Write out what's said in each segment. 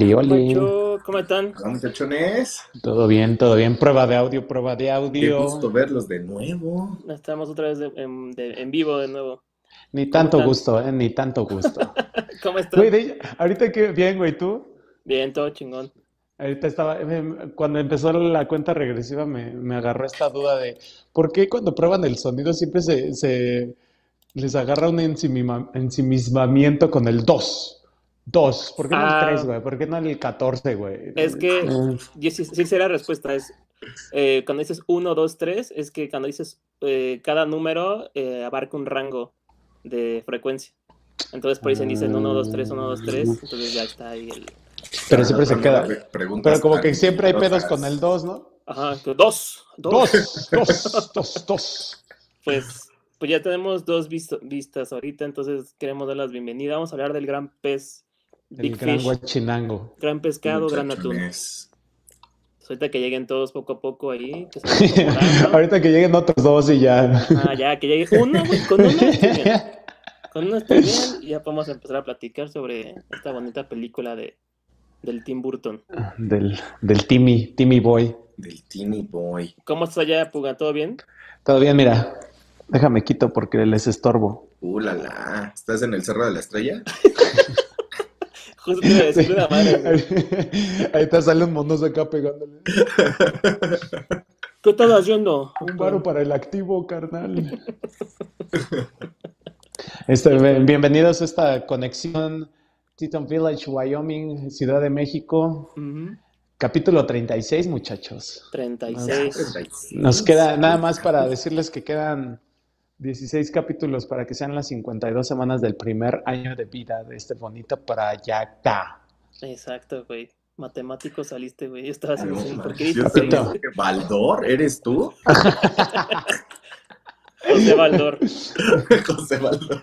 Oli, oli. ¿Cómo están? Hola muchachones, Todo bien, todo bien. Prueba de audio, prueba de qué audio. gusto verlos de nuevo. Estamos otra vez de- en, de- en vivo de nuevo. Ni tanto están? gusto, eh, ni tanto gusto. ¿Cómo? Güey, de- ahorita que bien, güey, tú. Bien, todo chingón. Ahorita estaba, em, cuando empezó la cuenta regresiva me, me agarró esta duda de ¿por qué cuando prueban el sonido siempre se, se les agarra un ensimismamiento con el 2? 2, ¿por qué no Ah. el 3, güey? ¿Por qué no el 14, güey? Es que, la respuesta, es eh, cuando dices 1, 2, 3, es que cuando dices eh, cada número eh, abarca un rango de frecuencia. Entonces por ahí se dicen 1, 2, 3, 1, 2, 3, entonces ya está ahí el... Pero siempre se queda. Pero como que siempre hay pedos con el 2, ¿no? Ajá, 2, 2. Dos, dos, dos, dos. Pues, pues ya tenemos dos visto- vistas ahorita, entonces queremos dar las bienvenidas. Vamos a hablar del gran pez, El Big gran Fish, guachinango. gran pescado, gran atún. Ahorita que lleguen todos poco a poco ahí, que. Ahorita que lleguen otros dos y ya. Ah, ya, que llegue uno, güey, con uno estoy bien. Con uno estoy bien y ya podemos empezar a platicar sobre esta bonita película de, del Tim Burton. Del, del Timmy, Timmy Boy. Del Teeny Boy. ¿Cómo estás allá, Puga? ¿Todo bien? Todo bien, mira. Déjame quito porque les estorbo. Uh, la, la. ¿Estás en el Cerro de la Estrella? Justo te iba a decir una madre. güey. Ahí te sale un monos acá pegándole. ¿Qué estás haciendo? Un varo para el activo, carnal. Este, bien- bienvenidos a esta conexión Teton Village, Wyoming, Ciudad de México. Ujú, Capítulo 36, muchachos. 36. Nos queda nada más para decirles que quedan 16 capítulos para que sean las 52 semanas del primer año de vida de este bonito proyecto. Exacto, güey. Matemático saliste, güey. Yo estaba haciendo No. ¿Por qué ¿Baldor? ¿Eres tú? José Baldor. José Baldor.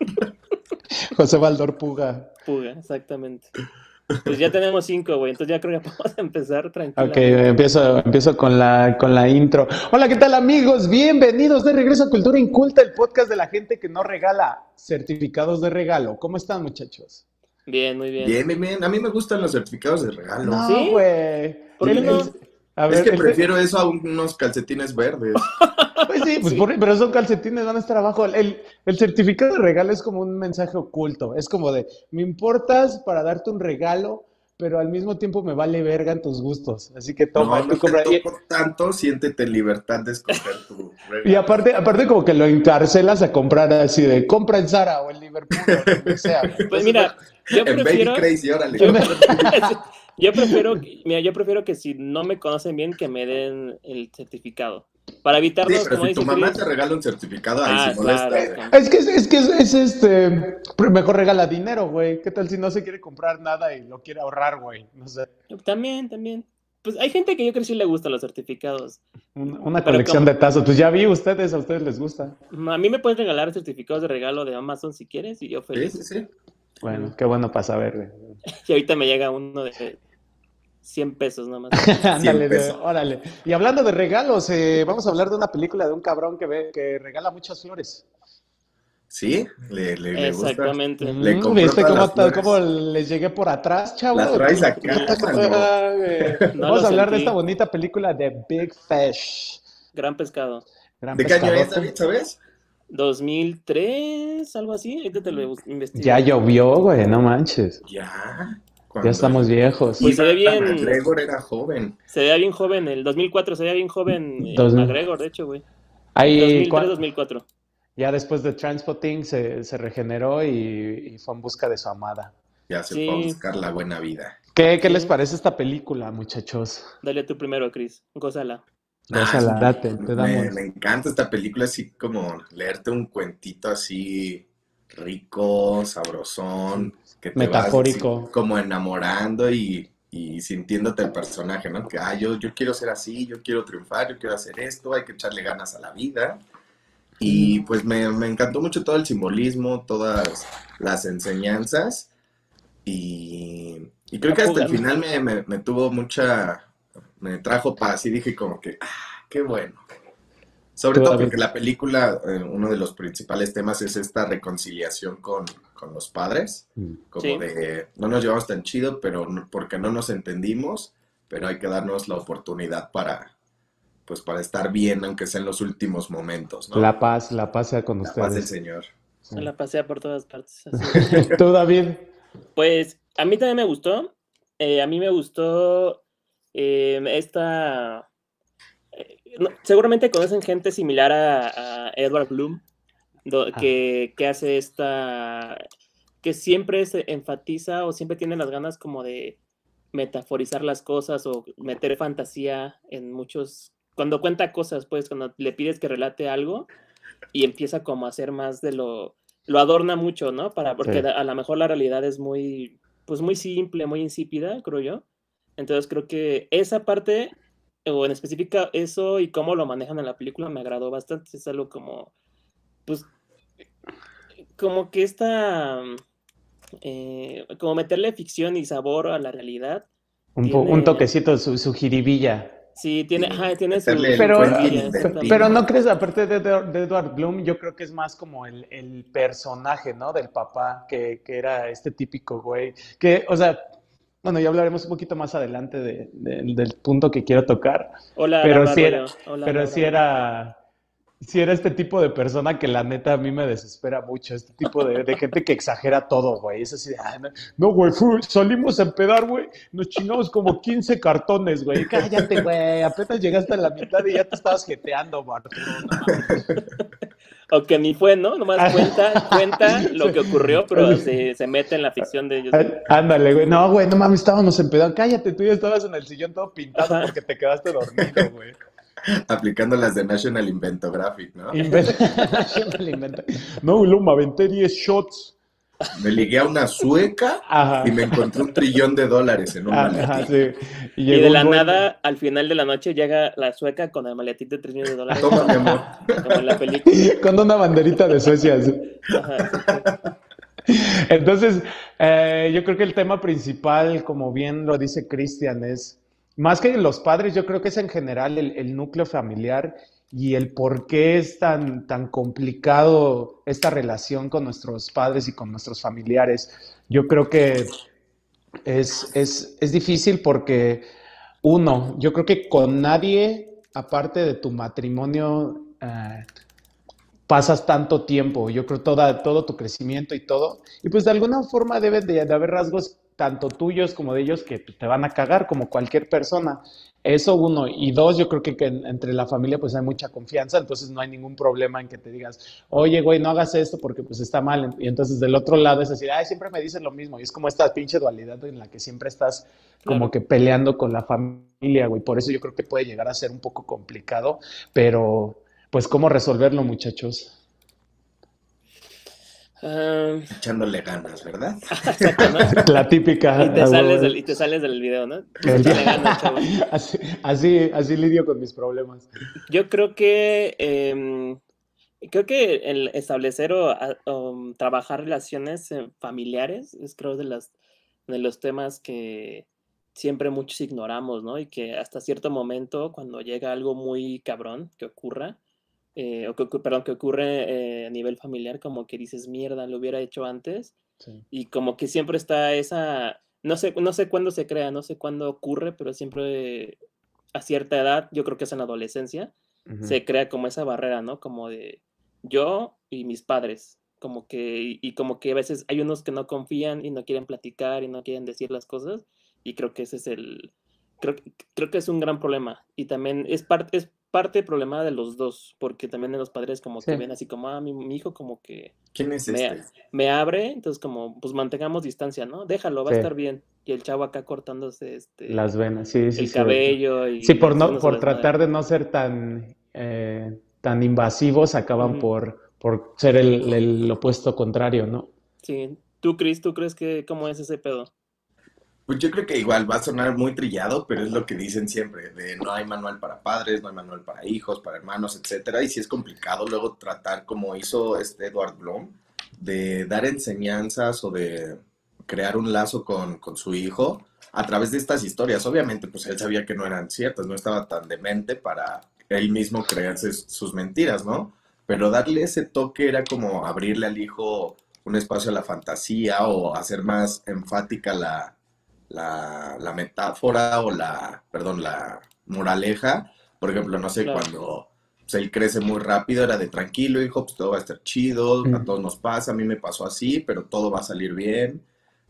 José Valdor Puga. Puga, exactamente. Pues ya tenemos cinco, güey. Entonces ya creo que podemos empezar Ok, tranquilamente. empiezo, empiezo con la, con la intro. Hola, ¿qué tal amigos? Bienvenidos de regreso a Cultura Inculta, el podcast de la gente que no regala certificados de regalo. ¿Cómo están, muchachos? Bien, muy bien. Bien, bien, bien. A mí me gustan los certificados de regalo. No, ¿Sí? güey. ¿Por qué no? Es que prefiero eso a unos calcetines verdes. Pues sí, pues Sí. por- pero son calcetines, van a estar abajo. El, el certificado de regalo es como un mensaje oculto. Es como de, me importas para darte un regalo, pero al mismo tiempo me vale verga en tus gustos. Así que toma, no, no compra. Y, toco tanto, siéntete en libertad de escoger tu regalo. y aparte, aparte como que lo encarcelas a comprar así de, compra en Zara o en Liverpool o donde sea. Pues mira, yo En prefiero. Baby Crazy, órale. Yo me- Yo prefiero, que- mira, yo prefiero que si no me conocen bien, que me den el certificado. Para Sí, evitarnos, pero como si tu mamá Chris. te regala un certificado, ahí Ah, sí molesta. claro. Es que es, que es, es, este, mejor regala dinero, güey. ¿Qué tal si no se quiere comprar nada y lo quiere ahorrar, güey? No sé. También, también. Pues hay gente que yo creo que sí le gustan los certificados. Un- Una colección de tazos. Pues ya vi ustedes, a ustedes les gusta. A mí me puedes regalar certificados de regalo de Amazon si quieres y yo Sí, feliz. sí, sí. Bueno, qué bueno para saber, güey. Y ahorita me llega uno de 100 pesos nomás. Ándale, pesos. órale. Y hablando de regalos, eh, vamos a hablar de una película de un cabrón que ve, que regala muchas flores. Sí, le, le, le gusta. Exactamente. Le Mm, compró ¿Viste cómo, cómo les llegué por atrás, chavo? La traes acá, güey. No Vamos a hablar de esta bonita película de Big Fish. Gran pescado. Gran ¿De qué año es. David, sabes? 2003, algo así. Ahorita te lo investigo. Ya llovió, güey, no manches. Ya. Ya estamos viejos. Pues se ve bien. McGregor era joven. Se veía bien joven, el 2004 se veía bien joven eh, Dos mil- McGregor, de hecho, güey. Ahí, cua- 2003-2004. ya después de Transpotting se, se regeneró y, y fue en busca de su amada. Ya se Sí. fue a buscar la buena vida. ¿Qué, qué Sí. les parece esta película, muchachos? Dale tú primero, Chris. Gózala. Gózala, Ah, date, te me, damos. me encanta esta película, así como leerte un cuentito así rico, sabrosón, que te Metafórico. vas como enamorando y, y sintiéndote el personaje, ¿no? Que, ah, yo, yo quiero ser así, yo quiero triunfar, yo quiero hacer esto, hay que echarle ganas a la vida. Y pues me, me encantó mucho todo el simbolismo, todas las enseñanzas. Y, y creo que hasta el final me, me- me tuvo mucha, me trajo paz y dije como que, ah, qué bueno. Sobre todo porque la película, eh, uno de los principales temas es esta reconciliación con, con los padres, Mm. como Sí. de no nos llevamos tan chido, pero no- porque no nos entendimos, pero hay que darnos la oportunidad para, pues para estar bien, aunque sea en los últimos momentos, ¿no? La paz, la paz sea con La paz del ustedes. Señor. Se la pasea por todas partes. así. Tú, David. Pues a mí también me gustó. Eh, a mí me gustó eh, esta... no- seguramente conocen gente similar a, a Edward Bloom, do- Ah. que, que hace esta... que siempre se enfatiza o siempre tiene las ganas como de metaforizar las cosas o meter fantasía en muchos... Cuando cuenta cosas, pues cuando le pides que relate algo y empieza como a hacer más de lo... Lo adorna mucho, ¿no? Para, porque Sí. a lo mejor la realidad es muy, pues muy simple, muy insípida, creo yo. Entonces creo que esa parte, o en específica eso y cómo lo manejan en la película me agradó bastante. Es algo como, pues, como que esta, eh, como meterle ficción y sabor a la realidad. Un, toquecito, su, su jiribilla. Sí, tiene, Sí, ajá, tiene su... meterle el Pero, exactamente. pero no crees, aparte de, Edward- de Edward Bloom, yo creo que es más como el, el personaje, ¿no? Del papá, que, que era este típico güey. Que, o sea, bueno, ya hablaremos un poquito más adelante de- de- del punto que quiero tocar. Hola, pero Laura sí era-. Hola, Pero Laura sí era, sí era este tipo de persona que la neta a mí me desespera mucho. Este tipo de, de gente que exagera todo, güey. Es así de, "Ay, no, no, güey, fu- salimos a empedar, güey. Nos chingamos como 15 cartones, güey. Cállate, güey. Apenas llegaste a la mitad y ya te estabas jeteando, Arturo. no mames". O que ni fue, ¿no? Nomás cuenta, cuenta lo que ocurrió, pero se, se mete en la ficción de ellos. Á- Ándale, güey. No, güey, no mames, estábamos empedando. Cállate, tú ya estabas en el sillón todo pintado Ajá. porque te quedaste dormido, güey. Aplicando las de National Inventographic, ¿no? Le inventa. No, me aventé 10 shots. Me ligué a una sueca Ajá. y me encontré un trillón de dólares en un Ajá, maletín. sí. Y, de la nada, al final de la noche, llega la sueca con el maletín de 3 millones de dólares. Toma, mi amor. Como en la película. Con una banderita de Suecia. Entonces, eh, yo creo que el tema principal, como bien lo dice Cristian, es más que los padres, yo creo que es en general el, el núcleo familiar y el por qué es tan, tan complicado esta relación con nuestros padres y con nuestros familiares. Yo creo que es, es, es difícil porque, uno, yo creo que con nadie, aparte de tu matrimonio, eh, pasas tanto tiempo, yo creo toda, todo tu crecimiento y todo, y pues de alguna forma deben de, de haber rasgos tanto tuyos como de ellos que te van a cagar como cualquier persona. Eso uno. Y dos, yo creo que, que en- entre la familia pues hay mucha confianza, entonces no hay ningún problema en que te digas, oye, güey, no hagas esto porque pues está mal. Y entonces del otro lado es así, ay, siempre me dicen lo mismo. Y es como esta pinche dualidad en la que siempre estás como Claro. que peleando con la familia, güey. Por eso yo creo que puede llegar a ser un poco complicado, pero pues cómo resolverlo, muchachos. Ah, Echándole ganas, ¿verdad? exacto, ¿no? La típica. Y te, sales del, y te sales del video, ¿no? Ganas. Así, así, así lidio con mis problemas. Yo creo que em, creo que el establecer o, a- o, trabajar relaciones eh, familiares es creo de las de los temas que siempre muchos ignoramos, ¿no? Y que hasta cierto momento, cuando llega algo muy cabrón que ocurra, eh, o que, perdón, que ocurre eh, a nivel familiar, como que dices, mierda, lo hubiera hecho antes, Sí. y como que siempre está esa, no sé, no sé cuándo se crea, no sé cuándo ocurre, pero siempre a cierta edad, yo creo que es en la adolescencia, Ujú. se crea como esa barrera, ¿no? Como de yo y mis padres, como que, y, y como que a veces hay unos que no confían y no quieren platicar y no quieren decir las cosas, y creo que ese es el, creo, creo que es un gran problema, y también es parte, es parte del problema de los dos, porque también de los padres como que ven así como, ah, mi, mi hijo como que ¿Quién es me, este? me abre, entonces como, pues mantengamos distancia, ¿no? Déjalo, va Sí. a estar bien. Y el chavo acá cortándose este, Las venas, sí, sí. el sí. cabello y Sí, por, no, por tratar de no ser tan, eh, tan invasivos, acaban por, por ser el, el opuesto contrario, ¿no? Sí. ¿Tú, Chris, tú crees que cómo es ese pedo? Pues yo creo que igual va a sonar muy trillado, pero es lo que dicen siempre, de no hay manual para padres, no hay manual para hijos, para hermanos, etcétera, y sí es complicado luego tratar como hizo este Edward Blom, de dar enseñanzas o de crear un lazo con, con su hijo a través de estas historias. Obviamente, pues él sabía que no eran ciertas, no estaba tan demente para él mismo crearse sus mentiras, ¿no? Pero darle ese toque era como abrirle al hijo un espacio a la fantasía o hacer más enfática la, la, metáfora o la, perdón, la moraleja. Por ejemplo, no sé, cuando pues, él crece muy rápido, era de tranquilo, hijo, pues todo va a estar chido, a todos nos pasa, a mí me pasó así, pero todo va a salir bien.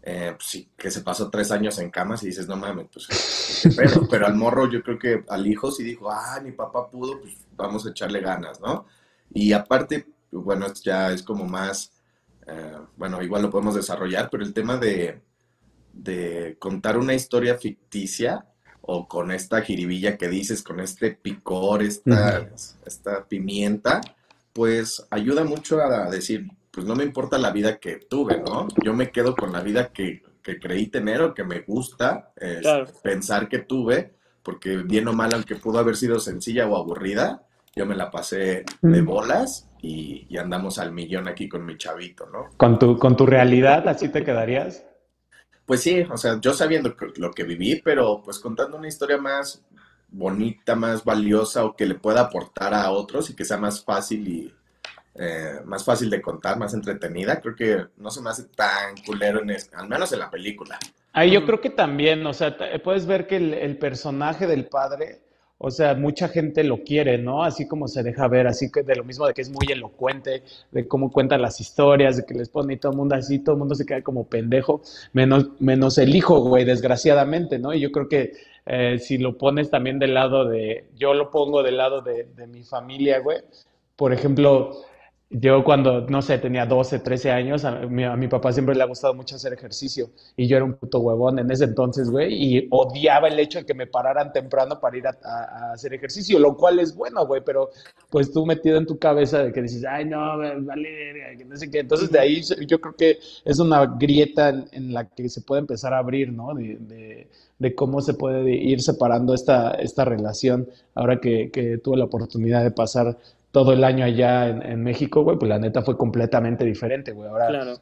Eh, pues sí, que se pasó tres años en camas y dices, no mames, pues, pero, pero al morro yo creo que al hijo sí dijo, ah, mi papá pudo, pues vamos a echarle ganas, ¿no? Y aparte, bueno, ya es como más, eh, bueno, igual lo podemos desarrollar, pero el tema de, de contar una historia ficticia o con esta jiribilla que dices, con este picor, esta, esta pimienta, pues ayuda mucho a decir, pues no me importa la vida que tuve, ¿no? Yo me quedo con la vida que, creí tener o que me gusta pensar que tuve, porque bien o mal, aunque pudo haber sido sencilla o aburrida, yo me la pasé de bolas y, y, andamos al millón aquí con mi chavito, ¿no? ¿Con tu, con tu realidad así te quedarías? Pues sí, o sea, yo sabiendo lo que viví, pero pues contando una historia más bonita, más valiosa o que le pueda aportar a otros y que sea más fácil y eh, más fácil de contar, más entretenida, creo que no se me hace tan culero, en al menos en la película. Ahí yo creo que también, o sea, puedes ver que el personaje del padre o sea, mucha gente lo quiere, ¿no? Así como se deja ver, así que de lo mismo de que es muy elocuente, de cómo cuenta las historias, de que les pone y todo el mundo así, todo el mundo se queda como pendejo, menos, menos el hijo, güey, desgraciadamente, ¿no? Y yo creo que eh, si lo pones también del lado de, yo lo pongo del lado de, de mi familia, güey, por ejemplo, yo cuando, no sé, tenía 12, 13 años, a mi, papá siempre le ha gustado mucho hacer ejercicio y yo era un puto huevón en ese entonces, güey, y odiaba el hecho de que me pararan temprano para ir a, hacer ejercicio, lo cual es bueno, güey, pero pues tú metido en tu cabeza de que dices, ay, no, vale, que no sé qué. Entonces de ahí yo creo que es una grieta en, la que se puede empezar a abrir, ¿no? De, de, cómo se puede ir separando esta, esta relación ahora que tuve la oportunidad de pasar todo el año allá en, México, güey, pues la neta fue completamente diferente, güey. Ahora, claro.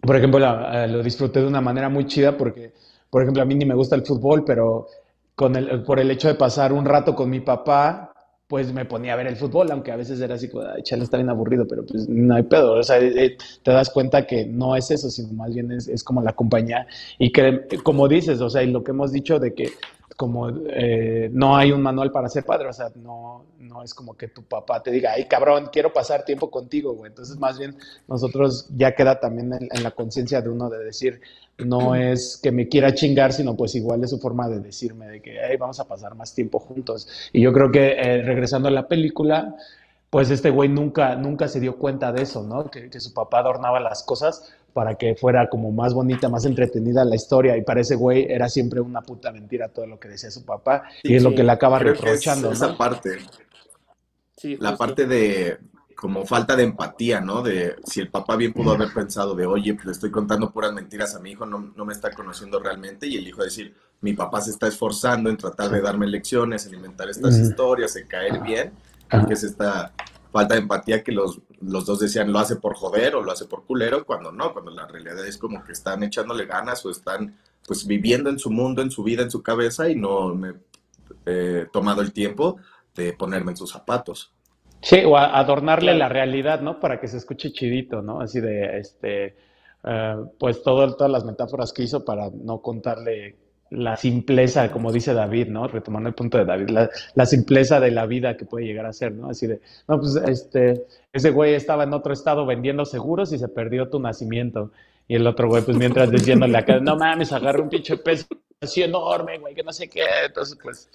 por ejemplo, eh, lo disfruté de una manera muy chida porque, por ejemplo, a mí ni me gusta el fútbol, pero con el, por el hecho de pasar un rato con mi papá, pues me ponía a ver el fútbol, aunque a veces era así, como, ay, chale, está bien aburrido, pero pues no hay pedo. O sea, eh, te das cuenta que no es eso, sino más bien es, es como la compañía. Y que, como dices, o sea, y lo que hemos dicho de que como eh, no hay un manual para ser padre, o sea, no, no es como que tu papá te diga, ay cabrón, quiero pasar tiempo contigo, güey. Entonces, más bien, nosotros ya queda también en, la conciencia de uno de decir, no es que me quiera chingar, sino pues igual es su forma de decirme de que, vamos a pasar más tiempo juntos. Y yo creo que eh, regresando a la película, pues este güey nunca, nunca se dio cuenta de eso, ¿no? Que, que su papá adornaba las cosas para que fuera como más bonita, más entretenida la historia. Y para ese güey era siempre una puta mentira todo lo que decía su papá. y es lo que le acaba reprochando. esa parte. Sí, la parte de como falta de empatía, ¿no? De si el papá bien pudo haber pensado de, oye, pues le estoy contando puras mentiras a mi hijo, no, no me está conociendo realmente. Y el hijo decir, mi papá se está esforzando en tratar de darme lecciones, alimentar estas historias, en caer bien. que es esta falta de empatía que los, los dos decían lo hace por joder o lo hace por culero, cuando no, cuando la realidad es como que están echándole ganas o están pues viviendo en su mundo, en su vida, en su cabeza y no me he eh, tomado el tiempo de ponerme en sus zapatos. Sí, o adornarle la realidad, ¿no? Para que se escuche chidito, ¿no? Así de, este, eh, pues todo, todas las metáforas que hizo para no contarle la simpleza, como dice David, ¿no? Retomando el punto de David, la, simpleza de la vida que puede llegar a ser, ¿no? Así de, no, pues este, ese güey estaba en otro estado vendiendo seguros y se perdió tu nacimiento. Y el otro güey, pues mientras diciéndole acá, no mames, agarra un pinche peso así enorme, güey, que no sé qué. Entonces, pues,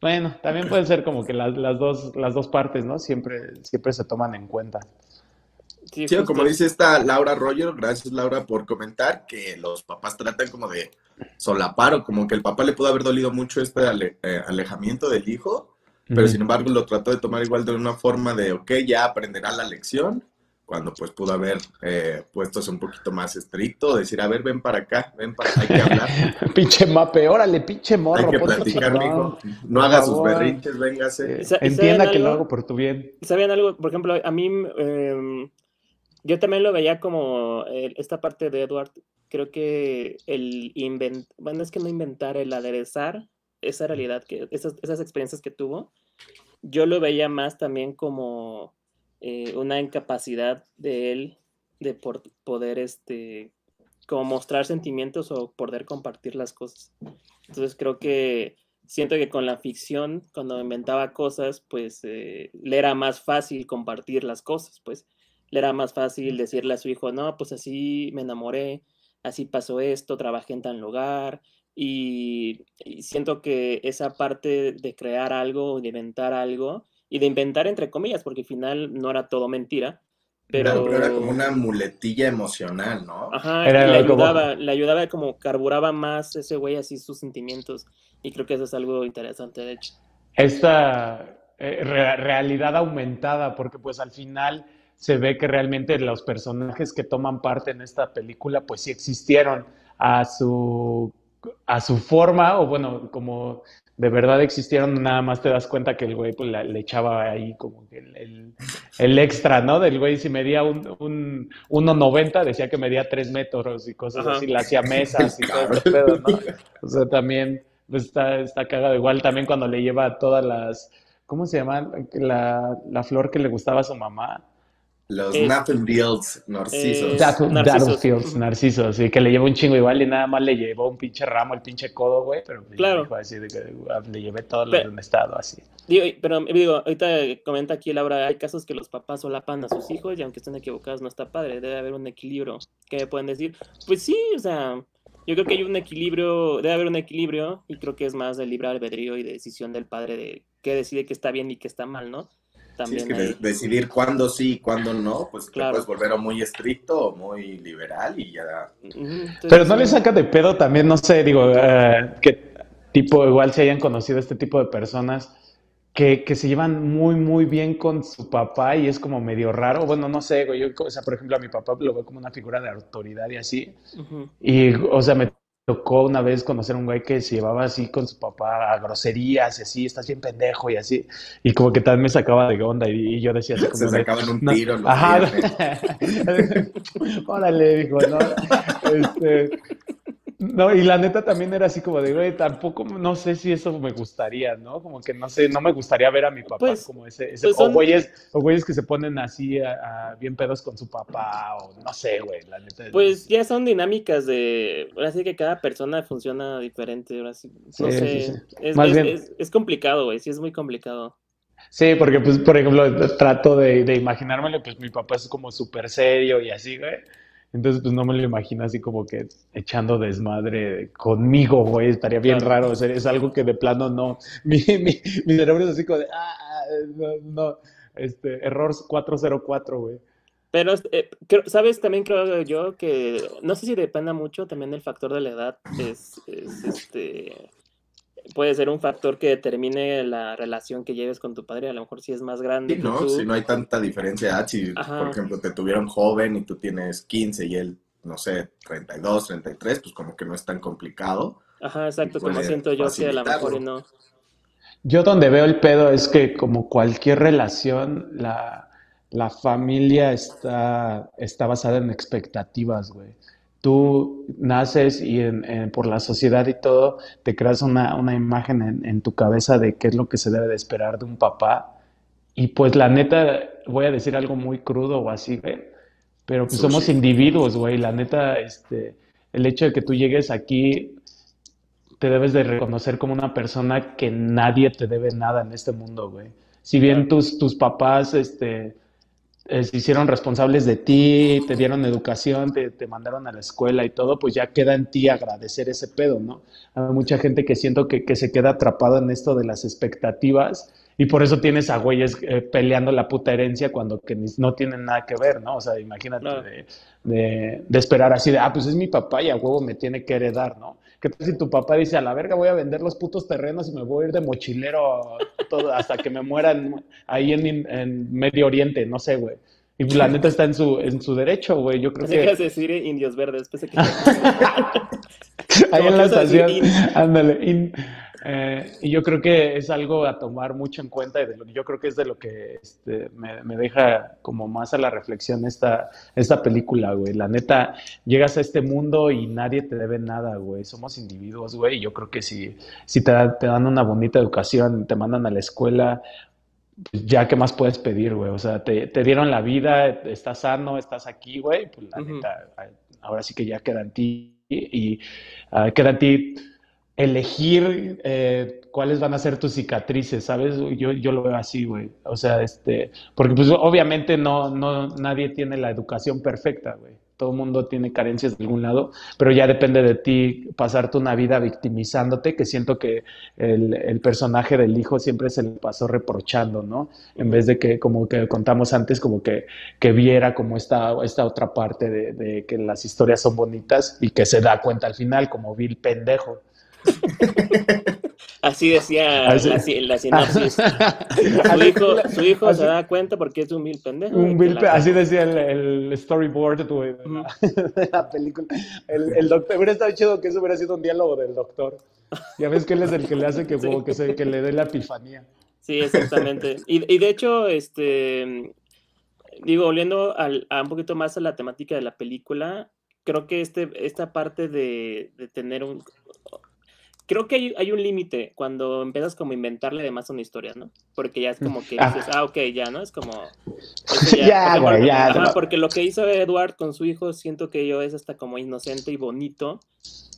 bueno, también pueden ser como que las, las, dos, las dos partes, ¿no? Siempre, siempre se toman en cuenta. Sí, como dice esta Laura Roger, gracias Laura por comentar que los papás tratan como de solapar o como que el papá le pudo haber dolido mucho este eh, alejamiento del hijo, pero sin embargo lo trató de tomar igual de una forma de, ok, ya aprenderá la lección, cuando pues pudo haber eh, puesto un poquito más estricto, decir, a ver, ven para acá, ven para acá, hay que hablar. pinche mape, órale, pinche morro. Hay que platicar, mijo. No haga sus berrinches, véngase. Entienda que lo hago por tu bien. ¿Sabían algo? Por ejemplo, a mí... Eh yo también lo veía como esta parte de Edward, creo que el inventar, bueno, es que no inventar, el aderezar esa realidad, que esas, esas experiencias que tuvo, yo lo veía más también como eh, una incapacidad de él de por, poder, este, como mostrar sentimientos o poder compartir las cosas. Entonces creo que siento que con la ficción, cuando inventaba cosas, pues eh, le era más fácil compartir las cosas, pues le era más fácil decirle a su hijo, no, pues así me enamoré, así pasó esto, trabajé en tal lugar, y, siento que esa parte de crear algo, de inventar algo, y de inventar entre comillas, porque al final no era todo mentira, pero... era como una muletilla emocional, ¿no? Ajá, le, ayudaba, le ayudaba como carburaba más ese güey así sus sentimientos, y creo que eso es algo interesante, de hecho. Esta eh, realidad aumentada, porque pues al final se ve que realmente los personajes que toman parte en esta película pues sí existieron a su a su forma, o bueno, como de verdad existieron, nada más te das cuenta que el güey pues, le echaba ahí como que el, el, extra, ¿no? Del güey si medía un, un 1,90, decía que medía 3 metros y cosas así, le hacía mesas y todo ese pedo, ¿no? O sea, también pues, está, está cagado. Igual también cuando le lleva todas las, ¿cómo se llama? La, la flor que le gustaba a su mamá. Los eh, narcisos. narcisos. narcisos. Y que le llevó un chingo igual y nada más le llevó un pinche ramo, el pinche codo, güey. Pero claro. Ah, le llevé todo lo de un estado así. Digo, pero digo, ahorita comenta aquí Laura, hay casos que los papás solapan a sus hijos y aunque estén equivocados no está padre. Debe haber un equilibrio. ¿Qué me pueden decir? Pues sí, o sea, yo creo que hay un equilibrio, debe haber un equilibrio y creo que es más del libre albedrío y de decisión del padre de qué decide que está bien y qué está mal, ¿no? También que decidir cuándo sí y cuándo no, pues te puedes volver muy estricto o muy liberal y ya. Pero no le saca de pedo también, no sé, digo, uh, qué tipo, igual se hayan conocido este tipo de personas que, que, se llevan muy, muy bien con su papá y es como medio raro. Bueno, no sé, yo, o sea, por ejemplo, a mi papá lo veo como una figura de autoridad y así. Y, o sea, me tocó una vez conocer a un güey que se llevaba así con su papá a groserías y así, estás bien pendejo y así. Y como que también me sacaba de onda y, yo decía así como... Se sacaban un tiro. ajá. Órale, dijo, ¿no? Este, no, y la neta también era así como de, güey, tampoco, no sé si eso me gustaría, ¿no? Como que no sé, no me gustaría ver a mi papá pues, como ese, ese pues o, güeyes, o güeyes que se ponen así a, bien pedos con su papá, o no sé, güey, la neta. Pues ya son dinámicas de, ahora sí que cada persona funciona diferente, ahora sí, no sé, Es, es, complicado, güey, sí es muy complicado. Sí, porque pues, por ejemplo, trato de, de imaginármelo, pues mi papá es como súper serio y así, güey. Entonces, pues no me lo imagino así como que echando desmadre conmigo, güey. Estaría bien raro. O sea, es algo que de plano no. Mi, mi, mi cerebro es así como de. Ah, ah no, no. Este, error 404, güey. Pero, eh, ¿sabes? También creo yo que. No sé si dependa mucho también del factor de la edad. Es, es este puede ser un factor que determine la relación que lleves con tu padre, a lo mejor si es más grande. Sí, no, si no hay tanta diferencia, si por ejemplo te tuvieron joven y tú tienes 15 y él, no sé, 32, 33, pues como que no es tan complicado. Ajá, exacto, como siento yo que a lo mejor no. Yo donde veo el pedo es que como cualquier relación, la, la familia está, está basada en expectativas, güey tú naces y por la sociedad y todo, te creas una, imagen en, tu cabeza de qué es lo que se debe de esperar de un papá. Y pues la neta, voy a decir algo muy crudo o así, güey, pero pues somos individuos, güey. La neta, este, el hecho de que tú llegues aquí, te debes de reconocer como una persona que nadie te debe nada en este mundo, güey. Si bien tus, tus papás, este, eh, se hicieron responsables de ti, te dieron educación, te, mandaron a la escuela y todo, pues ya queda en ti agradecer ese pedo, ¿no? Hay mucha gente que siento que, se queda atrapada en esto de las expectativas y por eso tienes a güeyes eh, peleando la puta herencia cuando que no tienen nada que ver, ¿no? O sea, imagínate de, esperar así de, ah, pues es mi papá y a huevo me tiene que heredar, ¿no? ¿Qué tal si tu papá dice, a la verga voy a vender los putos terrenos y me voy a ir de mochilero todo, hasta que me mueran ahí en, Medio Oriente? No sé, güey. Y la neta está en su, en su derecho, güey. Yo creo Así que... decir indios verdes. Ahí en la estación. Ándale. Eh, y yo creo que es algo a tomar mucho en cuenta y yo creo que es de lo que este, me, deja como más a la reflexión esta, esta película, güey. La neta, llegas a este mundo y nadie te debe nada, güey. Somos individuos, güey. Y yo creo que si, si te, te dan una bonita educación, te mandan a la escuela, pues ya, ¿qué más puedes pedir, güey? O sea, te, te, dieron la vida, estás sano, estás aquí, güey. Pues la neta, ahora sí que ya queda en ti y uh, queda en ti elegir eh, cuáles van a ser tus cicatrices, ¿sabes? Yo, yo lo veo así, güey. O sea, este, porque pues obviamente no, no, nadie tiene la educación perfecta, güey. Todo el mundo tiene carencias de algún lado, pero ya depende de ti pasarte una vida victimizándote, que siento que el, el personaje del hijo siempre se le pasó reprochando, ¿no? En vez de que, como que contamos antes, como que, que viera como esta, esta otra parte de, de que las historias son bonitas y que se da cuenta al final, como vil pendejo. Así decía La, sinopsis. su hijo, su hijo se da cuenta porque es un mil pendejo. así decía el, storyboard de, la, película. El, el, doctor, hubiera estado chido que eso hubiera sido un diálogo del doctor. Ya ves que él es el que le hace que, que, se, que le dé la epifanía. Sí, exactamente. Y, y de hecho, este, digo, volviendo al, a un poquito más a la temática de la película, creo que este, esta parte de, de tener un, creo que hay, un límite cuando empiezas como a inventarle además una historia, ¿no? Porque ya es como que dices, ah, ok, ya, ¿no? Es como... Ya, güey, ya. porque lo que hizo Edward con su hijo siento que yo es hasta como inocente y bonito,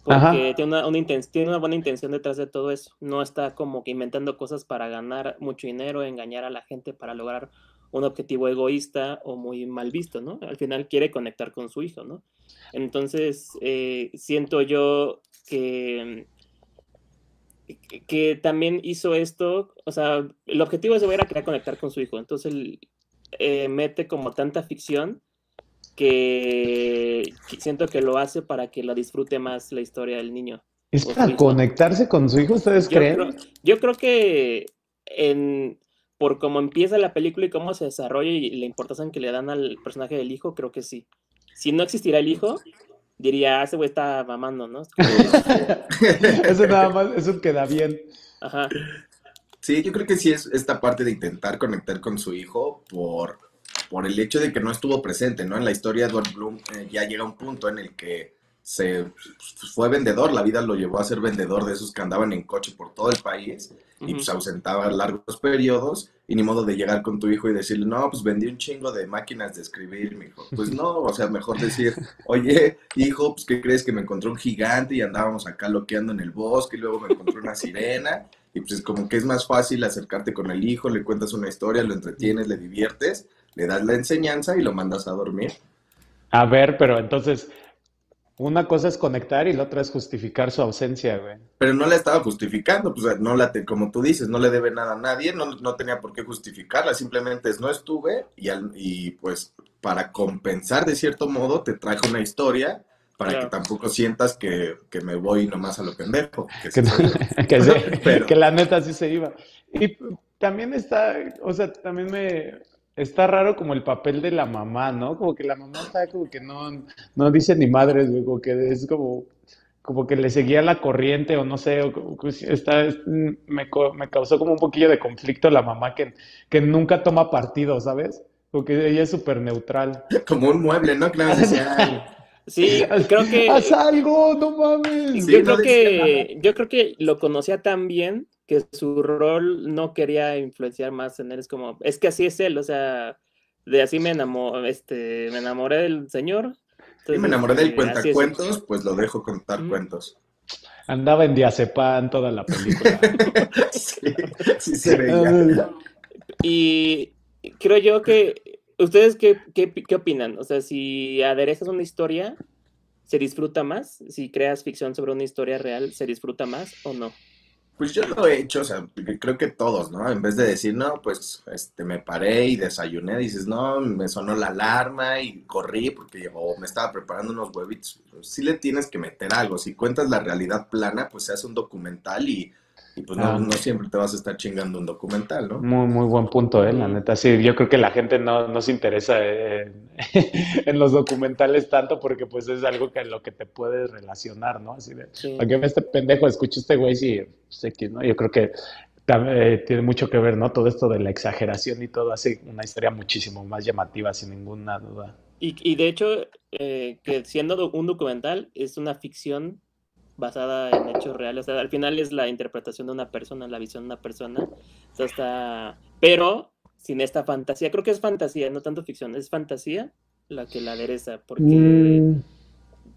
porque tiene una, una tiene una buena intención detrás de todo eso. No está como que inventando cosas para ganar mucho dinero, engañar a la gente para lograr un objetivo egoísta o muy mal visto, ¿no? Al final quiere conectar con su hijo, ¿no? Entonces, eh, siento yo que que también hizo esto, o sea, el objetivo de ese era querer conectar con su hijo, entonces él, eh, mete como tanta ficción que siento que lo hace para que lo disfrute más la historia del niño. ¿Es para conectarse con su hijo, ustedes creen? yo creo que en, por cómo empieza la película y cómo se desarrolla y la importancia que le dan al personaje del hijo, creo que sí. Si no existiera el hijo, diría, ah, ese güey está mamando, ¿no? eso nada más, eso queda bien. Ajá. Sí, yo creo que sí es esta parte de intentar conectar con su hijo por, por el hecho de que no estuvo presente, ¿no? En la historia, Edward Bloom eh, ya llega un punto en el que se pues, fue vendedor, la vida lo llevó a ser vendedor de esos que andaban en coche por todo el país y pues ausentaba largos periodos y ni modo de llegar con tu hijo y decirle, no, pues vendí un chingo de máquinas de escribir, mi hijo. Pues no, o sea, mejor decir, oye, hijo, pues ¿qué crees que me encontró un gigante y andábamos acá loqueando en el bosque y luego me encontró una sirena? Y pues como que es más fácil acercarte con el hijo, le cuentas una historia, lo entretienes, le diviertes, le das la enseñanza y lo mandas a dormir. A ver, pero entonces, una cosa es conectar y la otra es justificar su ausencia, güey. Pero no la estaba justificando, pues no la, te, como tú dices, no le debe nada a nadie, no, no tenía por qué justificarla, simplemente es no estuve y, y pues para compensar de cierto modo te traje una historia para que tampoco sientas que, que, me voy nomás a lo pendejo. Que, que, que la neta sí se iba. Y también está, o sea, también me, está raro como el papel de la mamá, ¿no? Como que la mamá está como que no, no dice ni madres, güey, como que es como, como que le seguía la corriente o no sé, o, está, me, me, causó como un poquillo de conflicto la mamá que, que nunca toma partido, ¿sabes? Porque ella es súper neutral. Como un mueble, ¿no? Claro, Sí, creo que. ¡Haz algo! ¡No mames! yo, creo que, yo creo que lo conocía tan bien que su rol no quería influenciar más en él. Es como, es que así es él, o sea, de así me enamoré, este, me enamoré del señor. y me enamoré del este, cuentacuentos, pues lo dejo contar cuentos. Andaba en diazepam toda la película. sí, sí se veía. y creo yo que ¿Ustedes qué, qué, qué, opinan? O sea, si aderezas una historia, ¿se disfruta más? Si creas ficción sobre una historia real, ¿se disfruta más o no? Pues yo lo he hecho, o sea, creo que todos, ¿no? En vez de decir, no, pues este, me paré y desayuné, dices, no, me sonó la alarma y corrí porque o me estaba preparando unos huevitos. Sí le tienes que meter algo. Si cuentas la realidad plana, pues se hace un documental y Y pues no, Ah. no siempre te vas a estar chingando un documental, ¿no? Muy, muy buen punto, eh, la neta. Sí, yo creo que la gente no, no se interesa en, en los documentales tanto porque pues es algo que lo que te puedes relacionar, ¿no? Así de, Sí. ¿para qué ve este pendejo? Escucha este güey, sí, sé que, ¿no? Yo creo que eh, tiene mucho que ver, ¿no? Todo esto de la exageración y todo hace una historia muchísimo más llamativa, sin ninguna duda. Y, y de hecho, eh, que siendo do- un documental, es una ficción basada en hechos reales. O sea, al final es la interpretación de una persona, la visión de una persona. O sea, está... Pero sin esta fantasía, creo que es fantasía, no tanto ficción, es fantasía la que la adereza, porque, Mm,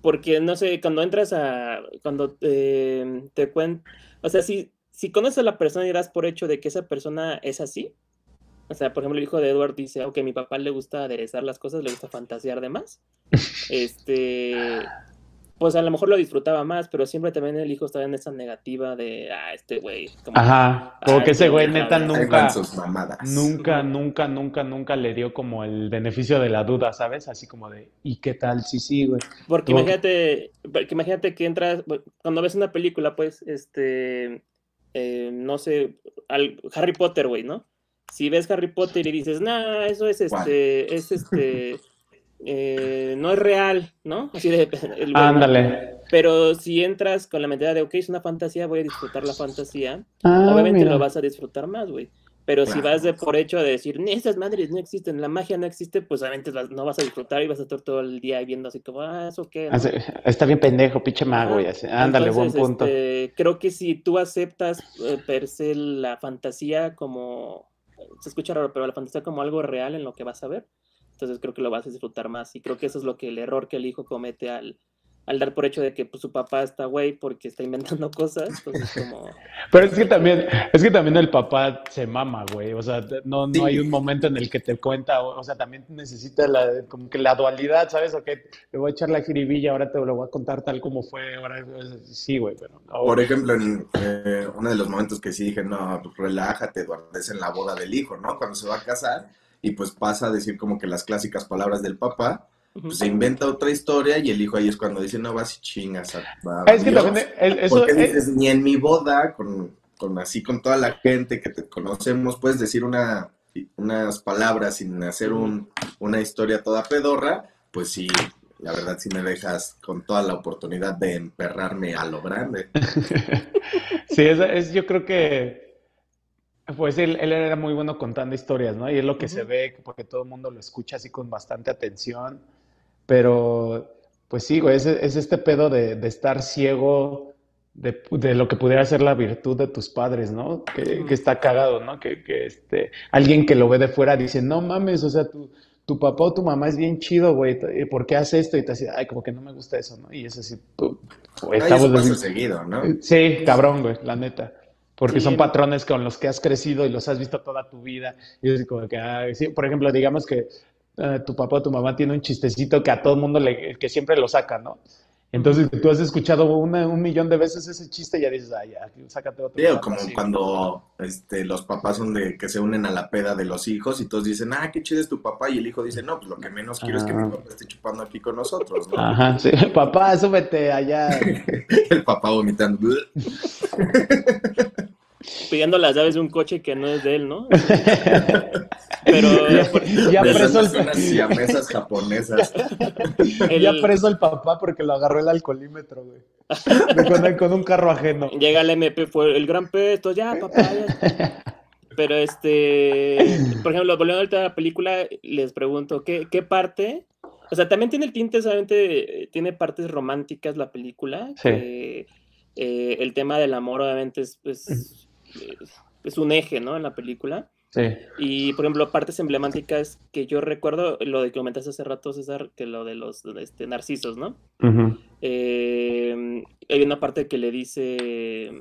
porque no sé, cuando entras a, cuando eh, te cuentan, o sea, si, si conoces a la persona y das por hecho de que esa persona es así, o sea, por ejemplo, el hijo de Edward dice, ok, mi papá le gusta aderezar las cosas, le gusta fantasear de más. Este, pues a lo mejor lo disfrutaba más, pero siempre también el hijo estaba en esa negativa de, ah, este güey. como- Ajá, como que ese güey neta Ahí nunca, van sus mamadas. nunca, nunca, nunca, nunca le dio como el beneficio de la duda, ¿sabes? Así como de, ¿y qué tal? Sí, sí, güey. Porque imagínate, porque imagínate que entras, cuando ves una película, pues, este, eh, no sé, al- Harry Potter, güey, ¿no? Si ves Harry Potter y dices, nah, eso es ¿Cuál? este, es este, eh, no es real, ¿no? Así de, el. Ándale. Pero si entras con la mentalidad de, ok, es una fantasía, voy a disfrutar la fantasía, Ah, obviamente mira. lo vas a disfrutar más, güey. Pero si vas de por hecho de decir, "Ni esas madres no existen, la magia no existe, pues obviamente no vas a disfrutar y vas a estar todo el día viendo así como, ah, eso qué. ¿no?". Está bien pendejo, pinche mago, y así. Ándale, Entonces, buen punto. este, creo que si tú aceptas eh, per se la fantasía como, se escucha raro, pero la fantasía como algo real en lo que vas a ver, entonces creo que lo vas a disfrutar más. Y creo que eso es lo que el error que el hijo comete al, al dar por hecho de que pues, su papá está güey porque está inventando cosas. Entonces, como, Pero es que también, es que también el papá se mama, güey. O sea, no, no Sí. hay un momento en el que te cuenta, o, o sea, también necesita la, como que la dualidad, ¿sabes? Ok, te voy a echar la jiribilla, ahora te lo voy a contar tal como fue. Ahora, sí, güey, pero no. Por ejemplo, en eh, uno de los momentos que sí dije, no, pues relájate, Eduardo, es en la boda del hijo, ¿no? Cuando se va a casar y pues pasa a decir como que las clásicas palabras del papá, pues se inventa otra historia y el hijo ahí es cuando dice, no, vas y chingas a, a Ah, es que Dios". también el- eso Porque es- dices, ni en mi boda, con, con así con toda la gente que te conocemos, puedes decir una, unas palabras sin hacer un, una historia toda pedorra, pues sí, la verdad sí me dejas con toda la oportunidad de emperrarme a lo grande. Sí, es, es- yo creo que, pues él, él era muy bueno contando historias, ¿no? Y es lo que se ve, porque todo el mundo lo escucha así con bastante atención, pero pues sí, güey, es, es este pedo de, de estar ciego de, de lo que pudiera ser la virtud de tus padres, ¿no? Que, está cagado, ¿no? Que, que este, alguien que lo ve de fuera dice, no mames, o sea, tu, tu papá o tu mamá es bien chido, güey, ¿y ¿por qué hace esto? Y te dice, ay, como que no me gusta eso, ¿no? Y es así, pu- Ay, estamos eso pasa seguido, ¿no? Sí, cabrón, güey, la neta. Porque Sí, son patrones con los que has crecido y los has visto toda tu vida. Y es como que, ah, sí, por ejemplo, digamos que eh, tu papá o tu mamá tiene un chistecito que a todo el mundo le, que siempre lo saca, ¿no? Entonces tú has escuchado una- un millón de veces ese chiste y ya dices, ah, ya, sácate otro. Sí, como así". cuando este, los papás son de que se unen a la peda de los hijos y todos dicen, ah, qué chido es tu papá, y el hijo dice, no, pues lo que menos quiero es que mi Ah. papá esté chupando aquí con nosotros, ¿no? Ajá, sí. Papá, súbete allá. El papá vomitando. pidiendo las llaves de un coche que no es de él, ¿no? Pero Ya, ya preso el, unas siamesas japonesas. el- ya preso el papá porque lo agarró el alcoholímetro, güey. Con, con un carro ajeno. llega el MP, fue el gran pesto, ya, papá, ya. Pero este, por ejemplo, volviendo a la película, les pregunto, ¿qué, qué parte? O sea, también tiene el tinte, solamente tiene partes románticas la película. Sí. que, eh, el tema del amor, obviamente, es, es, es- un eje, ¿no? En la película. Sí. Y, por ejemplo, partes emblemáticas que yo recuerdo, lo de que comentaste hace rato, César, que lo de los este, narcisos, ¿no? Eh, hay una parte que le dice,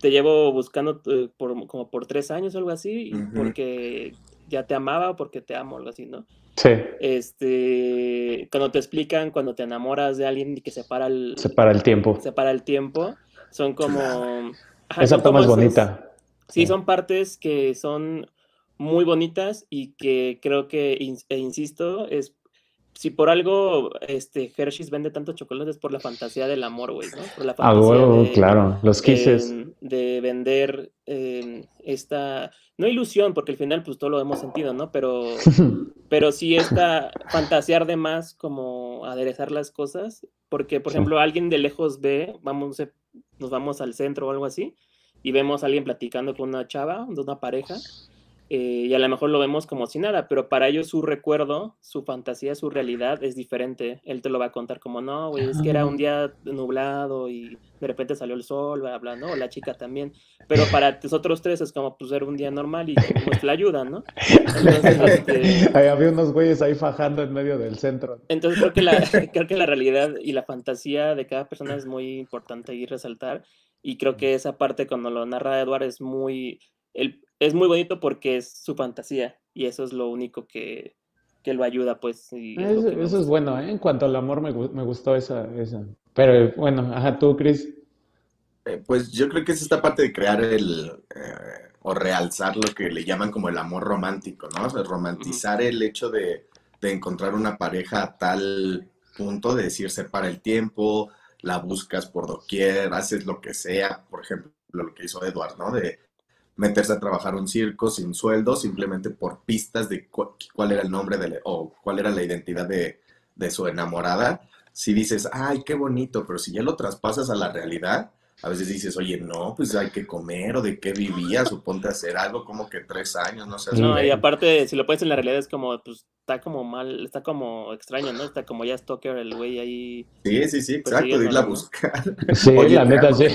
te llevo buscando eh, por, como por tres años o algo así, porque ya te amaba o porque te amo, algo así, ¿no? Sí. Este, cuando te explican, cuando te enamoras de alguien y que separa el, Separa el tiempo. separa el tiempo, son como... ajá, Esa toma es bonita. Sí, Sí. son partes que son muy bonitas y que creo que, e insisto, es si por algo este Hershey's vende tantos chocolates por la fantasía del amor, güey, ¿no? Por la Ah, fantasía de, claro, los kisses. em, de vender em, esta, no ilusión, porque al final pues todo lo hemos sentido, ¿no? Pero, pero sí esta fantasear de más, como aderezar las cosas, porque por Sí. ejemplo alguien de lejos ve, vamos, nos vamos al centro o algo así, y vemos a alguien platicando con una chava, de una pareja, eh, y a lo mejor lo vemos como si nada, pero para ellos su recuerdo, su fantasía, su realidad es diferente. Él te lo va a contar como, no, güey, es que era un día nublado y de repente salió el sol, bla, bla, ¿no? O la chica también. Pero para nosotros tres es como, pues, era un día normal y pues la ayuda, ¿no? Entonces, este, Ahí había unos güeyes ahí fajando en medio del centro. entonces creo que, la, creo que la realidad y la fantasía de cada persona es muy importante y resaltar. Y creo que esa parte cuando lo narra Eduard es muy, el, es muy bonito porque es su fantasía y eso es lo único que, que lo ayuda, pues. y es lo Eso, es bueno, ¿eh? En cuanto al amor me, me gustó esa, esa. Pero bueno, ajá, tú, Chris. Eh, pues yo creo que es esta parte de crear el, eh, o realzar lo que le llaman como el amor romántico, ¿no? O sea, romantizar el hecho de, de encontrar una pareja a tal punto de decir, separa el tiempo, la buscas por doquier, haces lo que sea, por ejemplo, lo que hizo Edward, ¿no? De meterse a trabajar un circo sin sueldo, simplemente por pistas de cu- cuál era el nombre de, la- o cuál era la identidad de, de su enamorada. Si dices, ay, qué bonito, pero si ya lo traspasas a la realidad, a veces dices, oye, no, pues hay que comer o de qué vivías o ponte a hacer algo como que tres años, no sé. No, y aparte, si lo pones en la realidad, es como, pues, está como mal, está como extraño, ¿no? Está como ya Stalker, el güey ahí. Sí, sí, sí, exacto, irla a buscar. Sí, Oye, la neta, sí.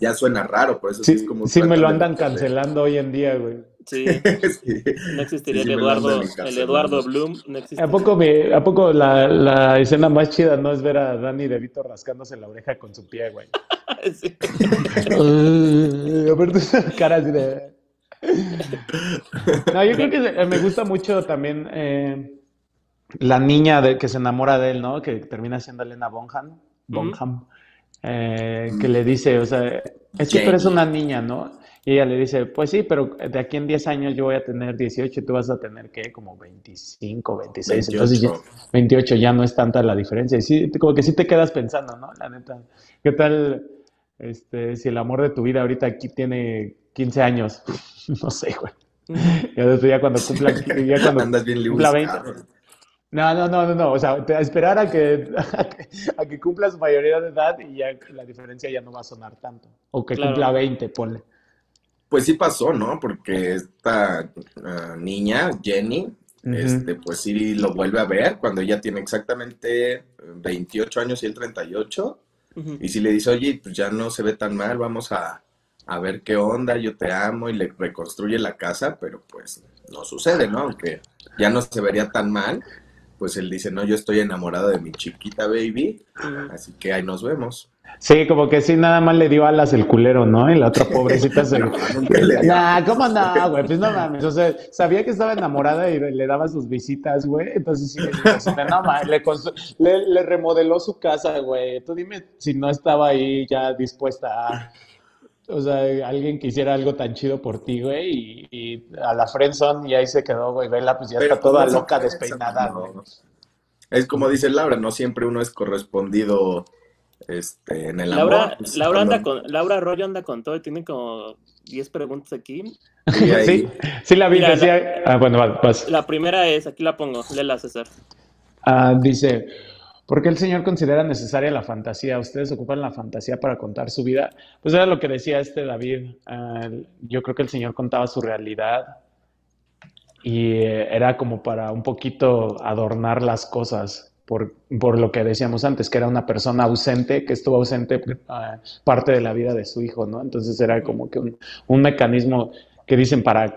Ya suena raro, por eso sí, Sí, es como sí me lo de andan cancelando hoy en día, güey. Sí, Sí. no existiría Sí, sí el Eduardo, el. Eduardo Bloom, no ¿A poco, me- a poco la, la escena más chida no es ver a Danny DeVito rascándose la oreja con su pie, güey? Sí. Uh, aparte esa cara así de... No, yo creo que me gusta mucho también eh, la niña de, que se enamora de él, ¿no? Que termina siendo Elena Bonham, Bonham eh, que le dice, o sea, es que tú eres una niña, ¿no? Y ella le dice, pues sí, pero de aquí en 10 años yo voy a tener 18 y tú vas a tener, ¿qué? Como 25, 26. Entonces, ya- 28. 28 ya no es tanta la diferencia. Y sí, como que sí te quedas pensando, ¿no? La neta, ¿qué tal este, si el amor de tu vida ahorita aquí tiene 15 años? No sé, güey. Ya después ya cuando cumpla, ya cuando Andas bien cumpla Lewis 20. Carroll. No, no, no, no, no. O sea, a esperar a que, a que, a que cumpla su mayoría de edad y ya la diferencia ya no va a sonar tanto. O que Claro. cumpla 20, ponle. Pues sí pasó, ¿no? Porque esta ah, niña, Jenny, este, pues sí lo vuelve a ver cuando ella tiene exactamente 28 años y él 38. Ujú. Y si le dice, oye, pues ya no se ve tan mal, vamos a, a ver qué onda, yo te amo, y le reconstruye la casa, pero pues no sucede, ¿no? Aunque ya no se vería tan mal, pues él dice, no, yo estoy enamorado de mi chiquita baby, así que ahí nos vemos. Sí, como que sí, nada más le dio alas el culero, ¿no? Y la otra pobrecita se... No, le. Nah, ¿cómo no, güey? Pues no mames, o sea, sabía que estaba enamorada y le daba sus visitas, güey, entonces sí le no mames, le, constru- le, le remodeló su casa, güey, tú dime si no estaba ahí ya dispuesta a, o sea, alguien que hiciera algo tan chido por ti, güey, y, y a la friendzone y ahí se quedó, güey, vela, pues ya Pero, está toda loca, despeinada, no. güey. Es como dice Laura, no siempre uno es correspondido este, en el Laura, amor. pues, Laura anda con, Laura Arroyo anda con todo y tiene como 10 preguntas aquí. Sí, Sí, sí la vi, Mira, decía, ah, bueno, va, vas. La primera es, aquí la pongo, léela César. Ah, dice, ¿por qué el Señor considera necesaria la fantasía? ¿Ustedes ocupan la fantasía para contar su vida? Pues era lo que decía este David. Ah, yo creo que el Señor contaba su realidad y eh, era como para un poquito adornar las cosas por, por lo que decíamos antes, que era una persona ausente, que estuvo ausente ah, parte de la vida de su hijo, ¿no? Entonces era como que un, mecanismo que dicen para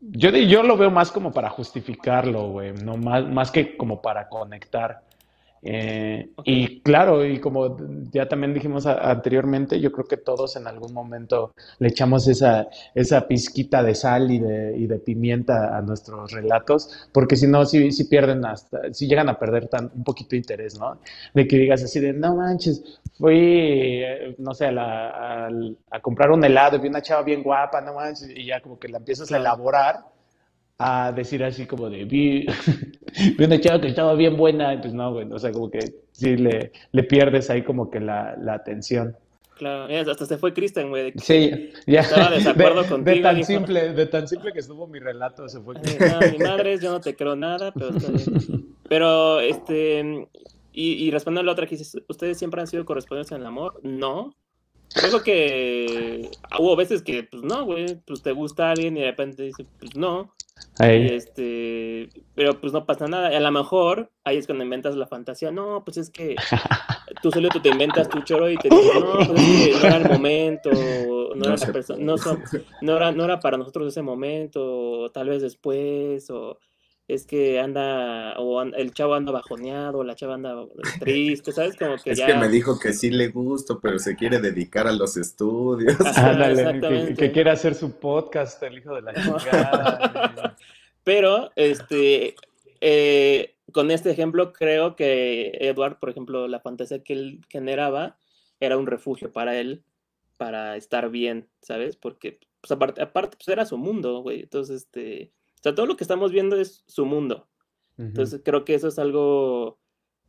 yo, yo lo veo más como para justificarlo, güey, no más, más que como para conectar. Eh. Y claro, y como ya también dijimos a- anteriormente, yo creo que todos en algún momento le echamos esa, esa pizquita de sal y de, y de pimienta a nuestros relatos, porque si no, si, si pierden hasta, si llegan a perder tan, un poquito de interés, ¿no? De que digas así de, no manches, fui, eh, no sé, a, la- al- a comprar un helado y vi una chava bien guapa, no manches, y ya como que la empiezas a elaborar a decir así como de vi, vi una chava que estaba bien buena, y pues no, güey, o sea, como que sí le, le pierdes ahí como que la, la atención. Claro, hasta se fue Kristen, güey. Sí, ya. Estaba de desacuerdo de, contigo, de tan dijo. simple, de tan simple que estuvo mi relato, se fue. Eh, no, mi madre, yo no te creo nada, pero está bien. Pero, este, y, y respondiendo a la otra que dices, ¿ustedes siempre han sido correspondientes en el amor? No. Creo que hubo veces que, pues no, güey, pues te gusta alguien y de repente dices, pues no. Y Ahí. este, pero pues no pasa nada. A lo mejor ahí es cuando inventas la fantasía. No, pues es que tú solo tú te inventas tu choro y te dices, no, pues es que no era el momento, no, era, la perso- no, son- no era, no era para nosotros ese momento, o tal vez después, o es que anda, o el chavo anda bajoneado, o la chava anda triste, ¿sabes? Como que Es ya. que me dijo que sí le gusto, pero se quiere dedicar a los estudios. Ándale, que quiere hacer su podcast, el hijo de la chingada. Pero, este, eh, con este ejemplo, creo que Edward, por ejemplo, la fantasía que él generaba era un refugio para él, para estar bien, ¿sabes? Porque, pues, aparte, aparte pues, era su mundo, güey. Entonces, este, o sea, todo lo que estamos viendo es su mundo. Entonces, creo que eso es algo,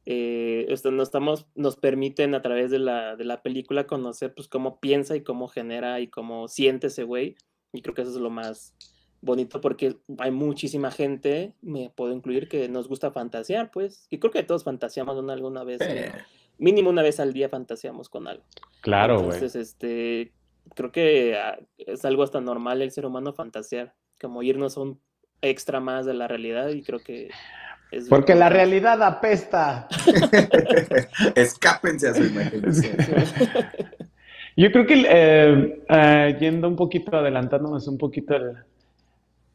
eh, esto nos, estamos, nos permiten a través de la, de la película conocer, pues, cómo piensa y cómo genera y cómo siente ese güey. Y creo que eso es lo más bonito porque hay muchísima gente, me puedo incluir, que nos gusta fantasear, pues. Y creo que todos fantaseamos una- alguna vez, Eh, mínimo una vez al día fantaseamos con algo. Claro, güey. Entonces, este, creo que ah, es algo hasta normal el ser humano fantasear, como irnos a un extra más de la realidad y creo que es Porque la realidad apesta. Escápense a su imaginación. Yo creo que eh, eh, yendo un poquito, adelantándonos un poquito, el,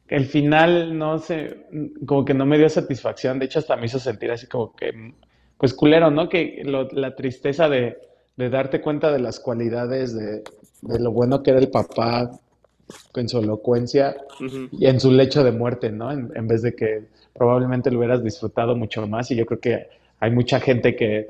el final no sé, como que no me dio satisfacción. De hecho, hasta me hizo sentir así como que, pues culero, ¿no? Que lo- la tristeza de, de darte cuenta de las cualidades, de, de lo bueno que era el papá en su elocuencia y en su lecho de muerte, ¿no? En, en vez de que probablemente lo hubieras disfrutado mucho más. Y yo creo que hay mucha gente que,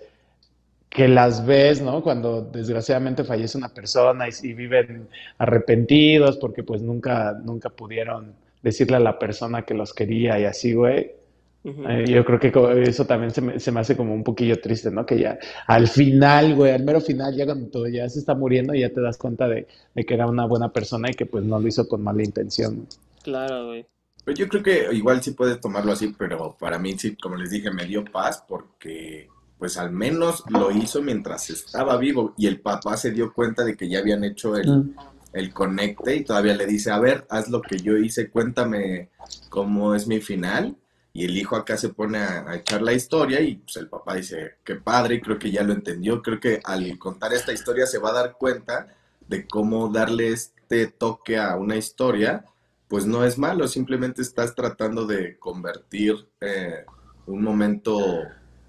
que las ves, ¿no? Cuando desgraciadamente fallece una persona y, y viven arrepentidos porque pues nunca, nunca pudieron decirle a la persona que los quería y así, güey. Eh, yo creo que eso también se me, se me hace como un poquillo triste, ¿no? Que ya al final, güey, al mero final, ya cuando todo ya se está muriendo, ya te das cuenta de, de que era una buena persona y que pues no lo hizo con mala intención. Claro, güey. Pero yo creo que igual sí puedes tomarlo así, pero para mí sí, como les dije, me dio paz porque pues al menos lo hizo mientras estaba vivo y el papá se dio cuenta de que ya habían hecho el, Mm. el conecte y todavía le dice, a ver, haz lo que yo hice, cuéntame cómo es mi final. Y el hijo acá se pone a, echar la historia y pues el papá dice, qué padre, creo que ya lo entendió, creo que al contar esta historia se va a dar cuenta de cómo darle este toque a una historia, pues no es malo, simplemente estás tratando de convertir eh, un momento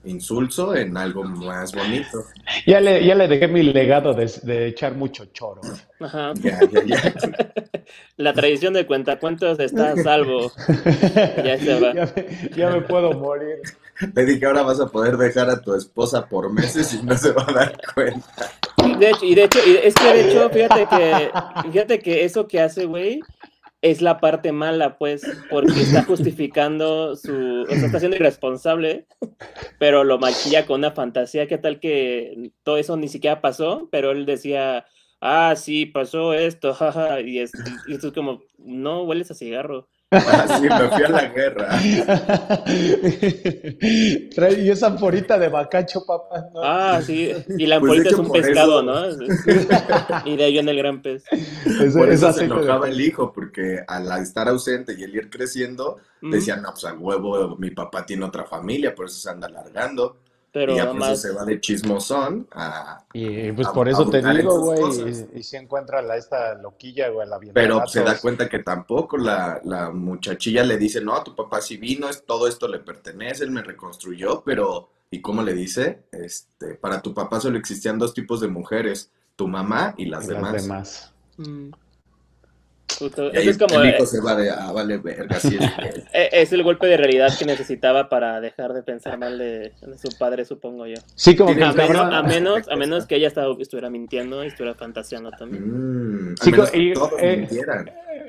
insulso en algo más bonito. Ya le, ya le dejé mi legado de, de echar mucho choro. Ajá. Ya, ya, ya. La tradición de cuentacuentos está a salvo. Ya se va. Ya me, ya me puedo morir. Le dije, ahora vas a poder dejar a tu esposa por meses y no se va a dar cuenta. De hecho, y de hecho, y es que de hecho, fíjate que, fíjate que eso que hace, güey, es la parte mala, pues, porque está justificando su, o sea, está siendo irresponsable, pero lo maquilla con una fantasía, ¿qué tal que todo eso ni siquiera pasó? Pero él decía, ah, sí, pasó esto, jaja, y, es, y esto es como, no, hueles a cigarro. Así me fui a la guerra. Trae, y esa amporita de bacacho, papá. ¿no? Ah, sí, y la Pues, de ampolita es un pescado, eso- ¿no? Y de ahí viene el gran pez. Por eso se de- enojaba el hijo, porque al estar ausente y el ir creciendo, Ujú. decía, no, pues al huevo, mi papá tiene otra familia, por eso se anda alargando. Pero y ya nada por eso más. se va de chismosón a... Y pues a- por a eso te digo, güey, y, y si encuentra la, esta loquilla, güey, la Pero pues, se da cuenta que tampoco la, la muchachilla le dice, no, tu papá sí vino, es, todo esto le pertenece, él me reconstruyó, pero, ¿y cómo le dice? Este, para tu papá solo existían dos tipos de mujeres, tu mamá y las y las demás. demás. Mm. Justo, Y ahí eso es como, el eh, hijo se va de, ah, vale, verga, así es. él". eh, es el golpe de realidad que necesitaba para dejar de pensar mal de, de su padre, supongo yo. Sí, como que A menos, a menos, a menos que ella estaba, estuviera mintiendo y estuviera fantaseando también. Mm, Sí, y, eh.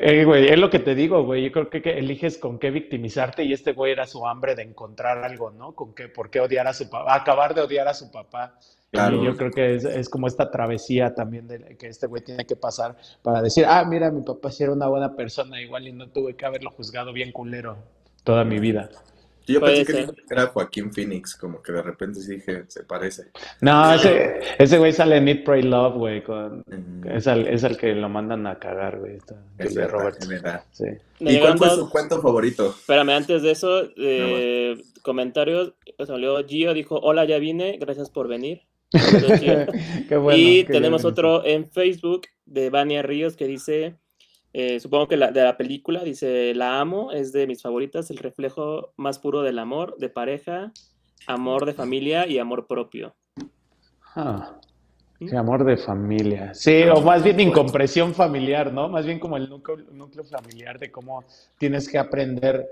Eh, güey, es lo que te digo, güey. Yo creo que, que eliges con qué victimizarte y este güey era su hambre de encontrar algo, ¿no? Con qué, por qué odiar a su papá, acabar de odiar a su papá. Claro. Y yo creo que es, es como esta travesía también de, que este güey tiene que pasar para decir, ah, mira, mi papá sí era una buena persona, igual y no tuve que haberlo juzgado bien culero toda mi vida. Yo pensé que era Joaquín Phoenix, como que de repente sí dije, se parece. No, ese, ese güey sale en Need, Pray, Love, güey. Con, es, al, es al que lo mandan a cagar, güey. Está, es es verdad. Sí. ¿Y cuál fue su cuento favorito? Espérame, antes de eso, eh, comentarios. Salió Gio, dijo: Hola, ya vine, gracias por venir. Qué bueno. y qué tenemos bien. otro en Facebook de Vania Ríos que dice, eh, supongo que la, de la película, dice, la amo, es de mis favoritas, el reflejo más puro del amor, de pareja, amor de familia y amor propio. Ah, amor de familia. Sí, o más bien incompresión familiar, ¿no? Más bien como el núcleo, núcleo familiar de cómo tienes que aprender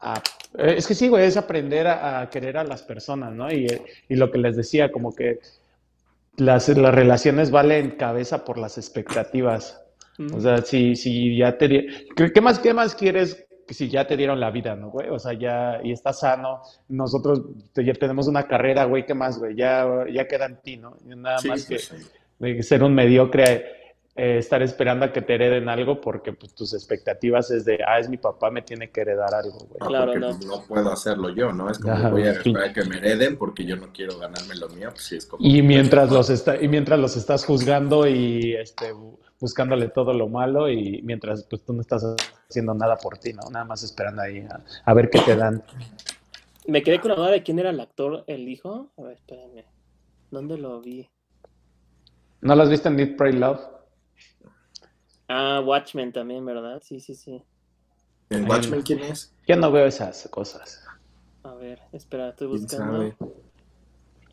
a... eh, Es que sí, güey, es aprender a, a querer a las personas, ¿no? Y, y lo que les decía, como que las, las relaciones valen cabeza por las expectativas. O sea, si, si ya te... ¿Qué más, qué más quieres si ya te dieron la vida, ¿no, güey? O sea, ya, y estás sano. Nosotros ya tenemos una carrera, güey, ¿qué más, güey? Ya, ya queda en ti, ¿no? Nada Sí, más que sí. de ser un mediocre, eh, estar esperando a que te hereden algo porque pues, tus expectativas es de, ah, es mi papá, me tiene que heredar algo, güey. No, Claro, no. no puedo hacerlo yo, ¿no? Es como Ajá, voy a sí. esperar a que me hereden porque yo no quiero ganarme lo mío, pues sí es como... Y mientras los está, y mientras los estás juzgando y este bu- buscándole todo lo malo y mientras pues tú no estás haciendo nada por ti, ¿no? Nada más esperando ahí a, a ver qué te dan. Me quedé con la duda de quién era el actor, el hijo. A ver, espérame. ¿Dónde lo vi? ¿No lo has visto en Need Pray Love? Ah, Watchmen también, ¿verdad? Sí, sí, sí. ¿En Watchmen quién es? Yo no veo esas cosas. A ver, espera, estoy ¿Quién buscando. sabe?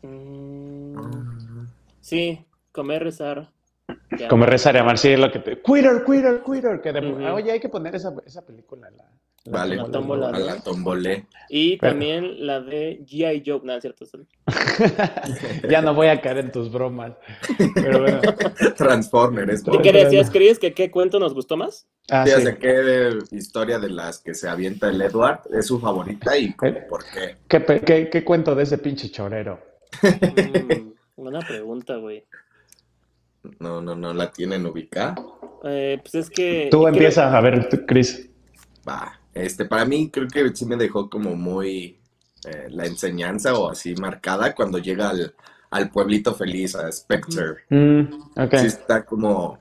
Mm, Ah, sí, comer, rezar. Ya. Como rezar y amar, sí, es lo que te... Quitter, quitter, quitter. Que de- Ujú. Ah, Oye, hay que poner esa, esa película. La, la Vale, La tómbola, ¿no? a la tombolé. Y Pero- también la de G.I. Joe, nada, cierto. sí. ya no voy a caer en tus bromas. Pero bueno. Transformer, es ¿Y qué decías, Chris? ¿Que qué cuento nos gustó más? Ah, Sí, sí. o sea, ¿Qué historia de las que se avienta el Edward es su favorita y ¿Eh? por qué? ¿Qué, qué- qué cuento de ese pinche chorero? Mm, buena pregunta, güey. No, no, no la tienen ubicada. Eh, pues es que... Tú creo- empiezas a ver, Chris. Va, este, para mí creo que sí me dejó como muy eh, la enseñanza o así marcada cuando llega al, al pueblito feliz, a Spectre. Mm. Sí está como,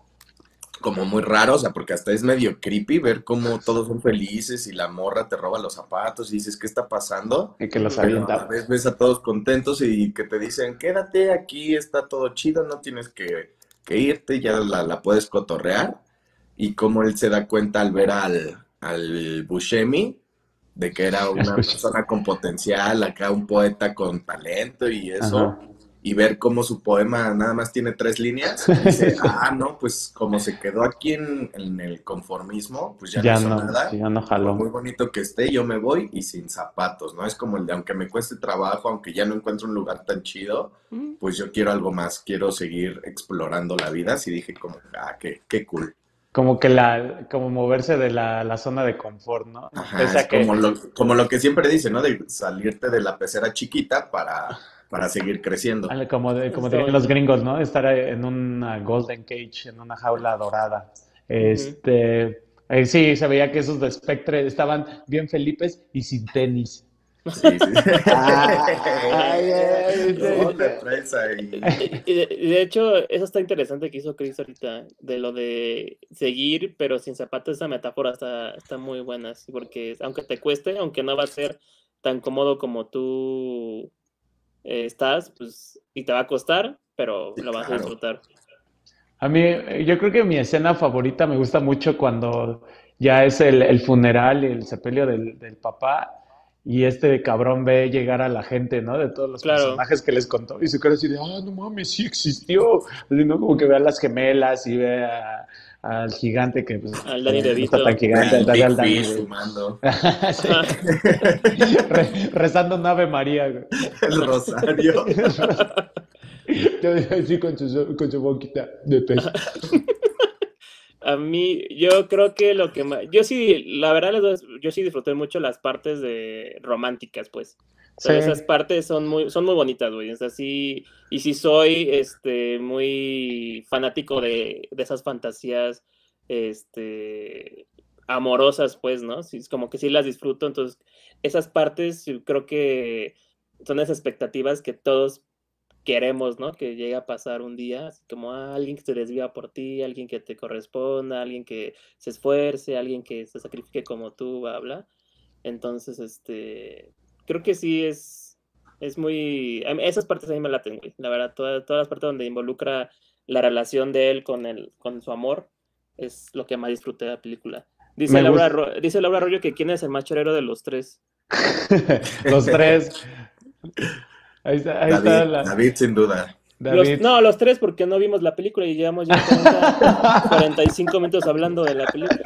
como muy raro, o sea, porque hasta es medio creepy ver cómo todos son felices y la morra te roba los zapatos y dices, ¿qué está pasando? Y que los Pero a avienta. vez ves a todos contentos y que te dicen, quédate aquí, está todo chido, no tienes que, que irte, ya la, la puedes cotorrear. Y cómo él se da cuenta al ver al, al Buscemi de que era una persona con potencial, acá un poeta con talento y eso. Ajá. Y ver cómo su poema nada más tiene tres líneas. y dice, ah, no, pues como se quedó aquí en, en el conformismo, pues ya, Ya no hizo no, nada. ya no jaló. muy bonito que esté, yo me voy y sin zapatos, ¿no? Es como el de aunque me cueste trabajo, aunque ya no encuentro un lugar tan chido, pues yo quiero algo más, quiero seguir explorando la vida. Así dije como, ah, qué, qué cool. Como que la, como moverse de la, la zona de confort, ¿no? Ajá, Pese a es que- como lo, como lo que siempre dice, ¿no? De salirte de la pecera chiquita para, para seguir creciendo. Como, de- como dirían los gringos, ¿no? Estar en una golden cage, en una jaula dorada. Este, eh, sí, se veía que esos de Spectre estaban bien felices y sin tenis. Sí, sí. Ay, ay. Y de, hecho, eso está interesante que hizo Chris ahorita, de lo de seguir, pero sin zapatos, esa metáfora está, está muy buena, sí, porque aunque te cueste, aunque no va a ser tan cómodo como tú eh, estás, pues, y te va a costar, pero Sí, lo vas a disfrutar. A mí, yo creo que mi escena favorita me gusta mucho cuando ya es el, el funeral y el sepelio del, del papá y este cabrón ve llegar a la gente, ¿no? De todos los Claro. personajes que les contó y se queda así de, ah, no mames, sí existió. Así, ¿no? Como que ve a las gemelas y ve a- al gigante que pues, Al Danny eh, no DeVito. está tan gigante, El al- al DeVito. fumando. Sí. Re- rezando un Ave María, güey. El rosario. Así con su, con su boquita de pez. A mí, yo creo que lo que más, yo sí, la verdad, yo sí disfruté mucho las partes de románticas, pues. esas partes son muy, son muy bonitas, güey. O sea, sí, y sí soy, este, muy fanático de, de esas fantasías, este, amorosas, pues, ¿no? Sí, es como que sí las disfruto, entonces, esas partes creo que son esas expectativas que todos queremos, ¿no? Que llegue a pasar un día, así como ah, alguien que se desviva por ti, alguien que te corresponda, alguien que se esfuerce, alguien que se sacrifique como tú, habla. Entonces, este, creo que sí es, es muy, esas partes a mí me la tengo, la verdad, todas, todas las partes donde involucra la relación de él con, el, con su amor, es lo que más disfruté de la película. Dice Laura, dice Laura Arroyo que quién es el más chorero de los tres. los tres. Ahí está, ahí David, está la... David, sin duda. no, los tres porque no vimos la película y llevamos ya 45 minutos hablando de la película.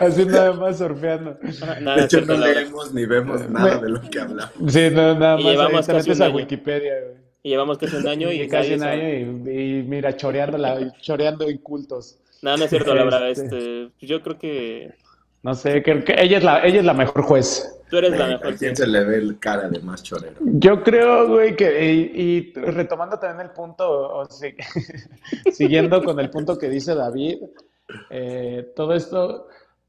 Así nada más surfeando. de hecho, no leemos ni vemos nada de lo que hablamos. Sí, no, nada más. Y llevamos casi un a Wikipedia, güey. Y llevamos casi un año y, y casi un año y, mira, choreando, la, choreando incultos. No, no es cierto, la verdad. Este, este yo creo que no sé, que ella, es la, ella es la mejor juez. Tú eres la mejor. ¿A quién se le ve el cara de más chorero? Yo creo, güey, que, y, retomando también el punto, o siguiendo con el punto que dice David, eh, todo esto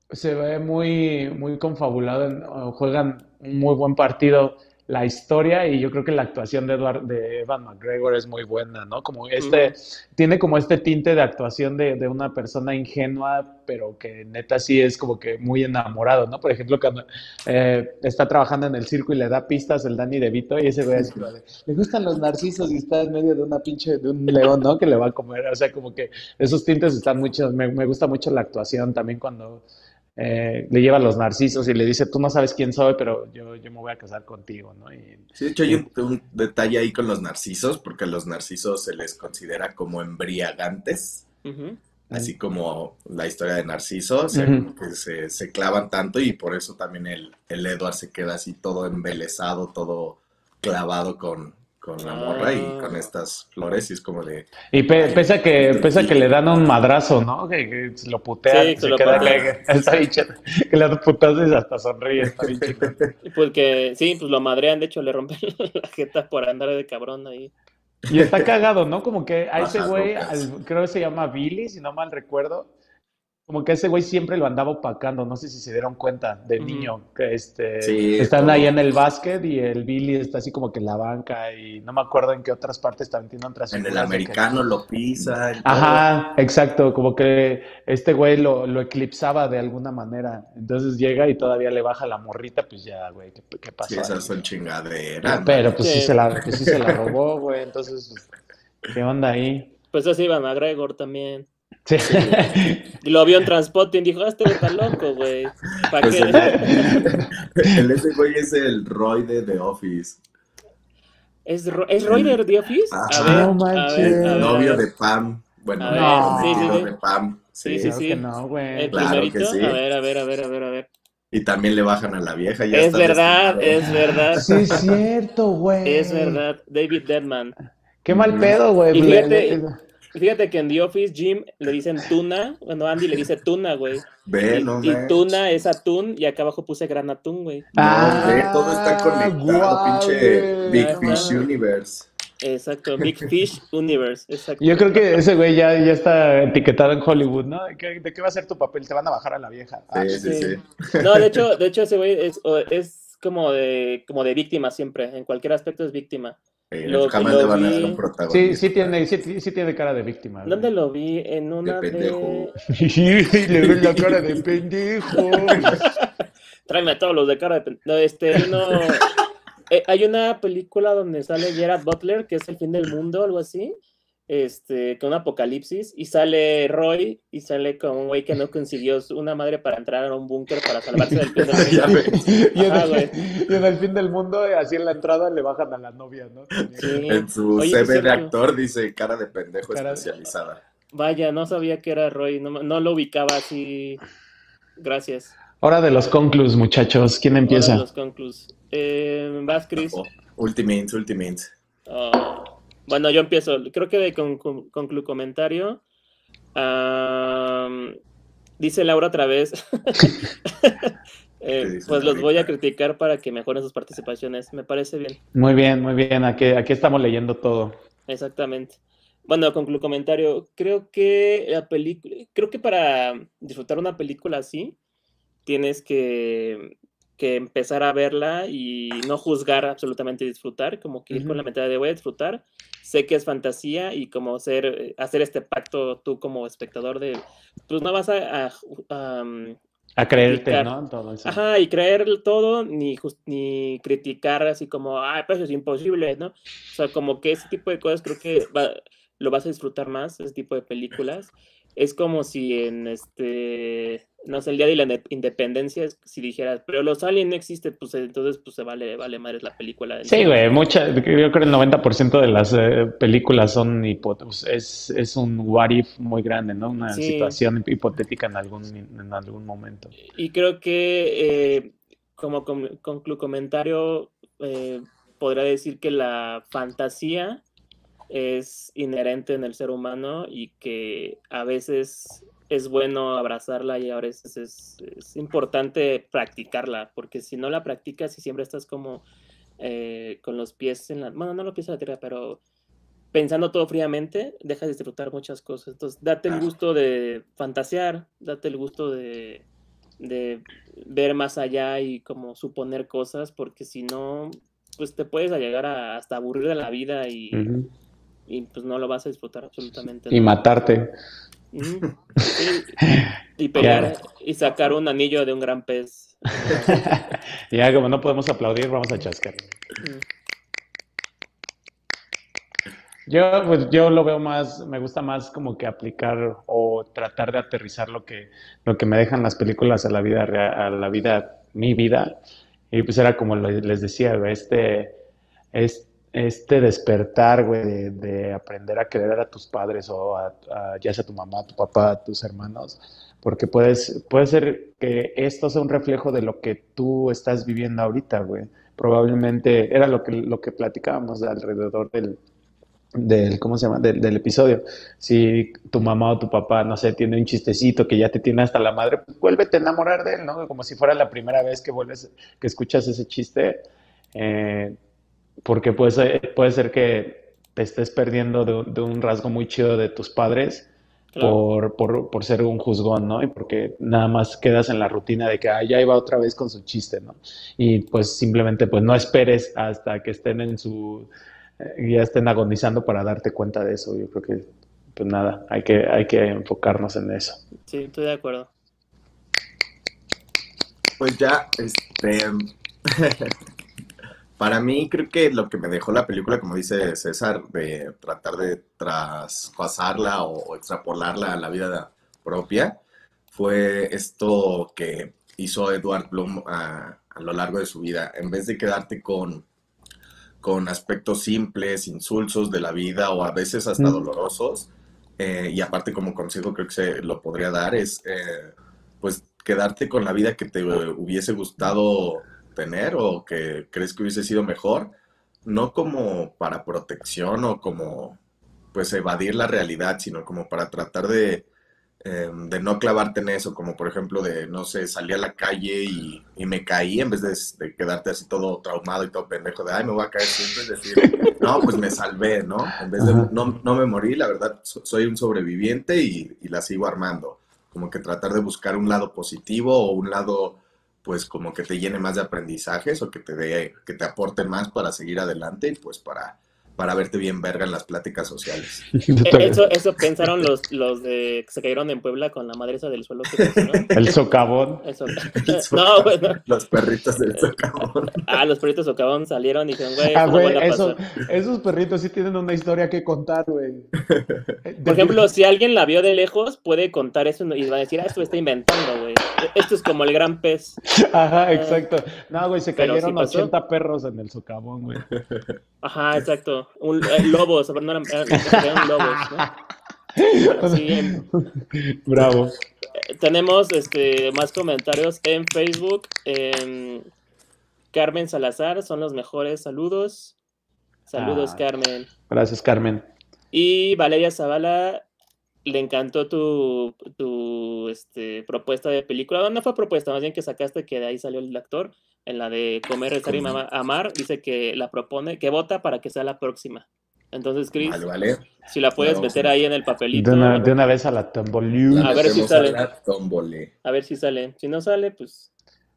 se ve muy, muy confabulado, juegan un muy buen partido la historia y yo creo que la actuación de, Edward, de Evan McGregor es muy buena, ¿no? Como este, tiene como este tinte de actuación de, de, una persona ingenua, pero que neta sí es como que muy enamorado, ¿no? Por ejemplo, cuando eh, está trabajando en el circo y le da pistas el Danny DeVito y ese güey es le gustan los narcisos y está en medio de una pinche, de un león, ¿no? Que le va a comer, o sea, como que esos tintes están muchos, me, me gusta mucho la actuación también cuando eh, le lleva los narcisos y le dice, tú no sabes quién soy, pero yo, yo me voy a casar contigo, ¿no? sí, de hecho hay un, detalle ahí con los narcisos, porque a los narcisos se les considera como embriagantes, así como la historia de Narciso, se, se, clavan tanto y por eso también el, el Edward se queda así todo embelesado, todo clavado con, con la morra y ah. con estas flores y es como de... Y pese a que, pese que le dan un madrazo, ¿no? Que, lo putea, sí, se lo queda que, está que le dan putazos y hasta sonríe, está bien Porque sí, pues lo madrean, de hecho le rompen la jeta por andar de cabrón ahí. Y está cagado, ¿no? Como que a ese güey, creo que se llama Billy, si no mal recuerdo, como que ese güey siempre lo andaba opacando, no sé si se dieron cuenta del niño, que este, están ahí en el básquet y el Billy está así como que en la banca y no me acuerdo en qué otras partes también tiene otras En el americano lo pisa. Ajá, exacto, como que este güey lo, lo, eclipsaba de alguna manera, entonces llega y todavía le baja la morrita, pues ya, güey, ¿qué, qué pasó? Sí, esas son chingaderas. Pero pues sí, se la, pues sí se la robó, güey, entonces, ¿qué onda ahí? Pues así va McGregor también. Sí. Y lo vio en transporte y dijo, ah, este está loco, güey. ¿Para pues qué? El, ese güey es el Roy de The Office. ¿Es, ¿Es Roy de The Office? A ver, no manches. El novio de Pam. Bueno, no, sí, sí, de Pam. Sí, sí, sí. no, güey. El claro primerito. Que sí. A ver, a ver, a ver, a ver, a ver. Y también le bajan a la vieja. Ya es verdad, es verdad. Sí, es cierto, güey. Es verdad. David Deadman. Qué mal pedo, güey. Y fíjate, Fíjate que en The Office, Jim le dicen tuna, bueno, Andy le dice tuna, güey. Ve, y, no y tuna es atún, y acá abajo puse gran atún, güey. Ah, ve, todo está conectado, pinche Big Fish Universe. Exacto, Big Fish Universe, exacto. Yo creo que ese güey ya, ya está etiquetado en Hollywood, ¿no? ¿De qué, ¿De qué, va a ser tu papel? Te van a bajar a la vieja. sí, ah, sí, sí, No, de hecho, de hecho ese güey es, es como de, como de víctima siempre, en cualquier aspecto es víctima. Lo, jamás le van a dar un protagonista. Sí, sí tiene, sí, sí tiene cara de víctima. ¿Dónde lo vi? En una de... pendejo. De... le ve la cara de pendejo. Tráeme a todos los de cara de pendejo. este, no... Eh, hay una película donde sale Gerard Butler, que es El fin del mundo, algo así este, con un apocalipsis y sale Roy y sale con un güey que no consiguió una madre para entrar a un búnker para salvarse del fin del mundo. y, en el, fin del mundo, así en la entrada le bajan a la novia, ¿no? En su CV de actor dice cara de pendejo especializada. Vaya, no sabía que era Roy, no, no lo ubicaba así. Gracias. Hora de los conclus, muchachos. ¿Quién empieza? Hora de los conclus. Eh, ¿Vas, Chris? Ultimate, Ultimate. Oh. Bueno, yo empiezo. Creo que de conclu comentario. Dice Laura otra vez. Eh, pues los voy a criticar para que mejoren sus participaciones. Me parece bien. Muy bien, muy bien. Aquí, aquí estamos leyendo todo. Exactamente. Bueno, concluyo comentario. Creo que la película, creo que para disfrutar una película así, tienes que, que, empezar a verla y no juzgar absolutamente disfrutar, como que ir con la mentalidad de voy a disfrutar. Sé que es fantasía y como ser, hacer este pacto tú como espectador de, pues no vas a, a, a creerte, ¿no? Todo eso. Ajá, y creer todo, ni, ni criticar así como, ah, pues es imposible, ¿no? O sea, como que ese tipo de cosas creo que lo vas a disfrutar más, ese tipo de películas. Es como si en este, no sé, el día de la independencia, si dijeras, pero los aliens no existen, pues entonces pues se vale, vale madre la película. Sí, güey, mucha, yo creo que el 90% de las eh, películas son hipótesis, es, es un what if muy grande, ¿no? Una situación hipotética en algún, en algún momento. Y creo que eh, como conclu comentario, eh, podría decir que la fantasía es inherente en el ser humano y que a veces es bueno abrazarla y a veces es, importante practicarla, porque si no la practicas y siempre estás como eh, con los pies en la... Bueno, no los pies en la tierra, pero pensando todo fríamente, dejas de disfrutar muchas cosas. Entonces, date el gusto de fantasear, date el gusto de, de ver más allá y como suponer cosas, porque si no, pues te puedes llegar a hasta aburrir de la vida y y pues no lo vas a disfrutar absolutamente. Y matarte. y pelear y sacar un anillo de un gran pez. ya, como no podemos aplaudir, vamos a chascar. Yo, pues, yo lo veo más, me gusta más como que aplicar o tratar de aterrizar lo que, lo que me dejan las películas a la vida real, a la vida, mi vida. Y pues era como les decía, este, este este despertar, güey, de, aprender a querer a tus padres o a, ya sea tu mamá, tu papá, tus hermanos, porque puedes, puede ser que esto sea un reflejo de lo que tú estás viviendo ahorita, güey. Probablemente era lo que, lo que platicábamos alrededor del, del ¿cómo se llama? Del, episodio. Si tu mamá o tu papá, no sé, tiene un chistecito que ya te tiene hasta la madre, pues vuélvete a enamorar de él, ¿no? Como si fuera la primera vez que vuelves, que escuchas ese chiste. Eh, porque puede ser, puede ser que te estés perdiendo de, un rasgo muy chido de tus padres por, por, ser un juzgón, ¿no? Y porque nada más quedas en la rutina de que ah, ya iba otra vez con su chiste, ¿no? Y pues simplemente pues no esperes hasta que estén en su, eh, ya estén agonizando para darte cuenta de eso. Yo creo que pues nada, hay que, hay que enfocarnos en eso. Sí, estoy de acuerdo. Pues ya, este... Para mí, creo que lo que me dejó la película, como dice César, de tratar de traspasarla o extrapolarla a la vida propia, fue esto que hizo Edward Bloom a, lo largo de su vida. En vez de quedarte con, con aspectos simples, insulsos de la vida o a veces hasta dolorosos, eh, y aparte como consejo creo que se lo podría dar, es eh, pues quedarte con la vida que te hubiese gustado tener o que crees que hubiese sido mejor, no como para protección o como pues evadir la realidad, sino como para tratar de, em, de no clavarte en eso, como por ejemplo de, no sé, salí a la calle y, me caí en vez de, quedarte así todo traumado y todo pendejo de, ay, me voy a caer siempre, es decir, no, pues me salvé, ¿no? En vez de, no, no me morí, la verdad, soy un sobreviviente y, y la sigo armando. Como que tratar de buscar un lado positivo o un lado pues como que te llene más de aprendizajes o que te dé, que te aporte más para seguir adelante y pues para para verte bien verga en las pláticas sociales. Eh, eso, eso pensaron los, los de que se cayeron en Puebla con la madre esa del suelo que El socavón. no, bueno. Los perritos del socavón. Ah, los perritos socavón salieron y dijeron, güey, ah, güey eso, esos perritos sí tienen una historia que contar, güey. Por ejemplo, si alguien la vio de lejos, puede contar eso y va a decir, ah, esto está inventando, güey. Esto es como el gran pez. Ajá, ah. exacto. No, güey, se cayeron 80 perros en el socavón, güey. Ajá, exacto un, eh, lobos, no eran, lobos, Bravo. Eh, tenemos este, más comentarios en Facebook. Carmen Salazar, son los mejores. Saludos. Saludos, ah, Carmen. Gracias, Carmen. Y Valeria Zavala le encantó tu, tu este, propuesta de película. No fue propuesta, más bien que sacaste que de ahí salió el actor. En la de Comer, Rezar y. Amar, dice que la propone, que vota para que sea la próxima. Entonces, Chris, Vale, vale. si la puedes Vamos meter a- ahí en el papelito, De una, de una vez a la tombolú. A ver si sale. a ver si sale. Si no sale, pues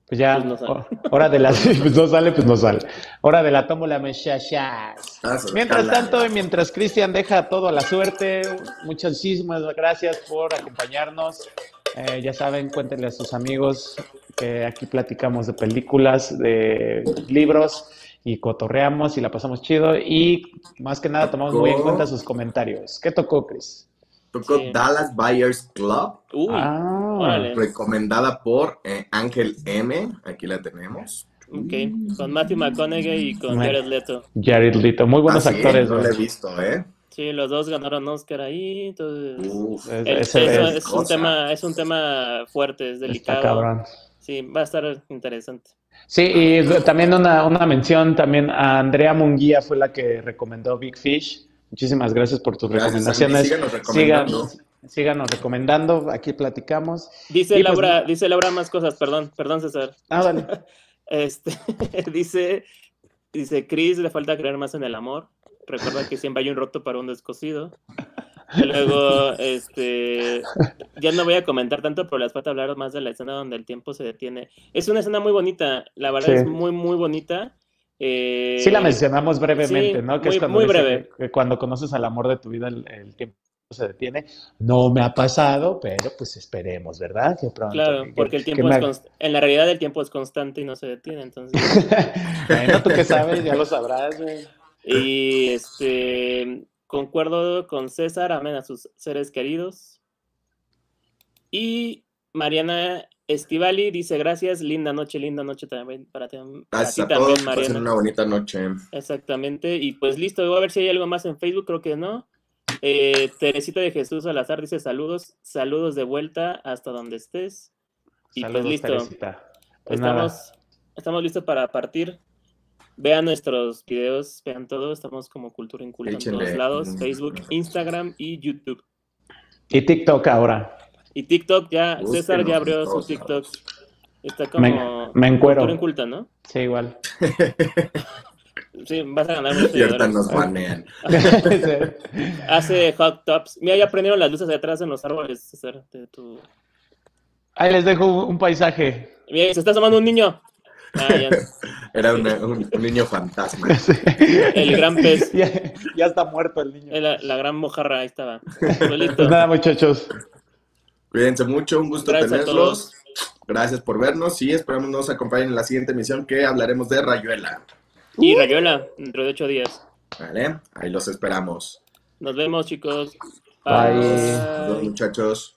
Pues ya, Pues no sale. ho- hora de la... Pues no sale, pues no sale. Hora de la tómbola, muchachas. Ah, Mientras tanto, y mientras Cristian deja todo a la suerte, muchísimas gracias por acompañarnos. Eh, ya saben, cuéntenle a sus amigos que aquí platicamos de películas, de libros y cotorreamos y la pasamos chido. Y más que nada, tomamos muy en cuenta sus comentarios. ¿Qué tocó, Chris? Tocó Sí. Dallas Buyers Club, Uy, ah, recomendada por eh, Ángel M. Aquí la tenemos. ok. Con Matthew McConaughey y con. Jared Leto. Jared Leto, muy buenos Ah, sí, actores. No la he visto, ¿eh? Sí, los dos ganaron Oscar ahí, entonces... Uf. Es- el- ese eso es- es un tema, es un tema fuerte, es está delicado. cabrón. Sí, va a estar interesante. Sí, y también una, una mención también a Andrea Munguía fue la que recomendó Big Fish. Muchísimas gracias por tus Gracias, recomendaciones. Síganos recomendando. Síganos recomendando, aquí platicamos. Dice Y pues- Laura, dice Laura más cosas, perdón, perdón César. Ah, dale. Este, dice, dice, Chris le falta creer más en el amor. Recuerda que siempre hay un roto para un descosido. Luego, este, ya no voy a comentar tanto, pero les falta hablar más de la escena donde el tiempo se detiene. Es una escena muy bonita, la verdad Sí. es muy, muy bonita. Eh, Sí la mencionamos brevemente, sí, ¿no? Que muy- es cuando muy breve. que- cuando conoces al amor de tu vida el, el tiempo se detiene. No me ha pasado, pero pues esperemos, ¿verdad? Que pronto. Claro, Que- porque el tiempo me- es const- en la realidad el tiempo es constante y no se detiene, entonces. bueno, tú que sabes, ya lo sabrás, güey. Y este concuerdo con César, amen a sus seres queridos. Y Mariana Estivali dice gracias, linda noche, linda noche también para, ti- para ti a también, todos. Mariana. una bonita noche. Exactamente. Y pues listo, voy a ver si hay algo más en Facebook, creo que no. Eh, Teresita de Jesús Salazar dice saludos, saludos de vuelta hasta donde estés. Y pues listo. Teresita. Pues nada. Estamos, estamos listos para partir. Vean nuestros videos, vean todo. Estamos como Cultura Inculta en todos lados: Facebook, Instagram y YouTube. Y TikTok ahora. Y TikTok ya, César ya abrió su TikTok. Está como Me, me encuero. Inculta, ¿no? Sí, igual. Sí, vas a ganar muchos Y ahorita seguidores. nos banean. Hace hot tops. Mira, ya prendieron las luces de atrás en los árboles, César. de tu- Ahí les dejo un, paisaje. Mira, se está asomando un niño. Ah, ya. Era una- un, un niño fantasma. El gran pez. ya, ya está muerto el niño. La, la gran mojarra, ahí estaba. Pues nada, muchachos. Cuídense mucho, un gusto Gracias a tenerlos. Gracias por vernos y esperamos nos acompañen en la siguiente emisión que hablaremos de Rayuela. Y Rayuela, dentro de ocho días. ¿Vale? Ahí los esperamos. Nos vemos, chicos. Bye. Adiós, muchachos.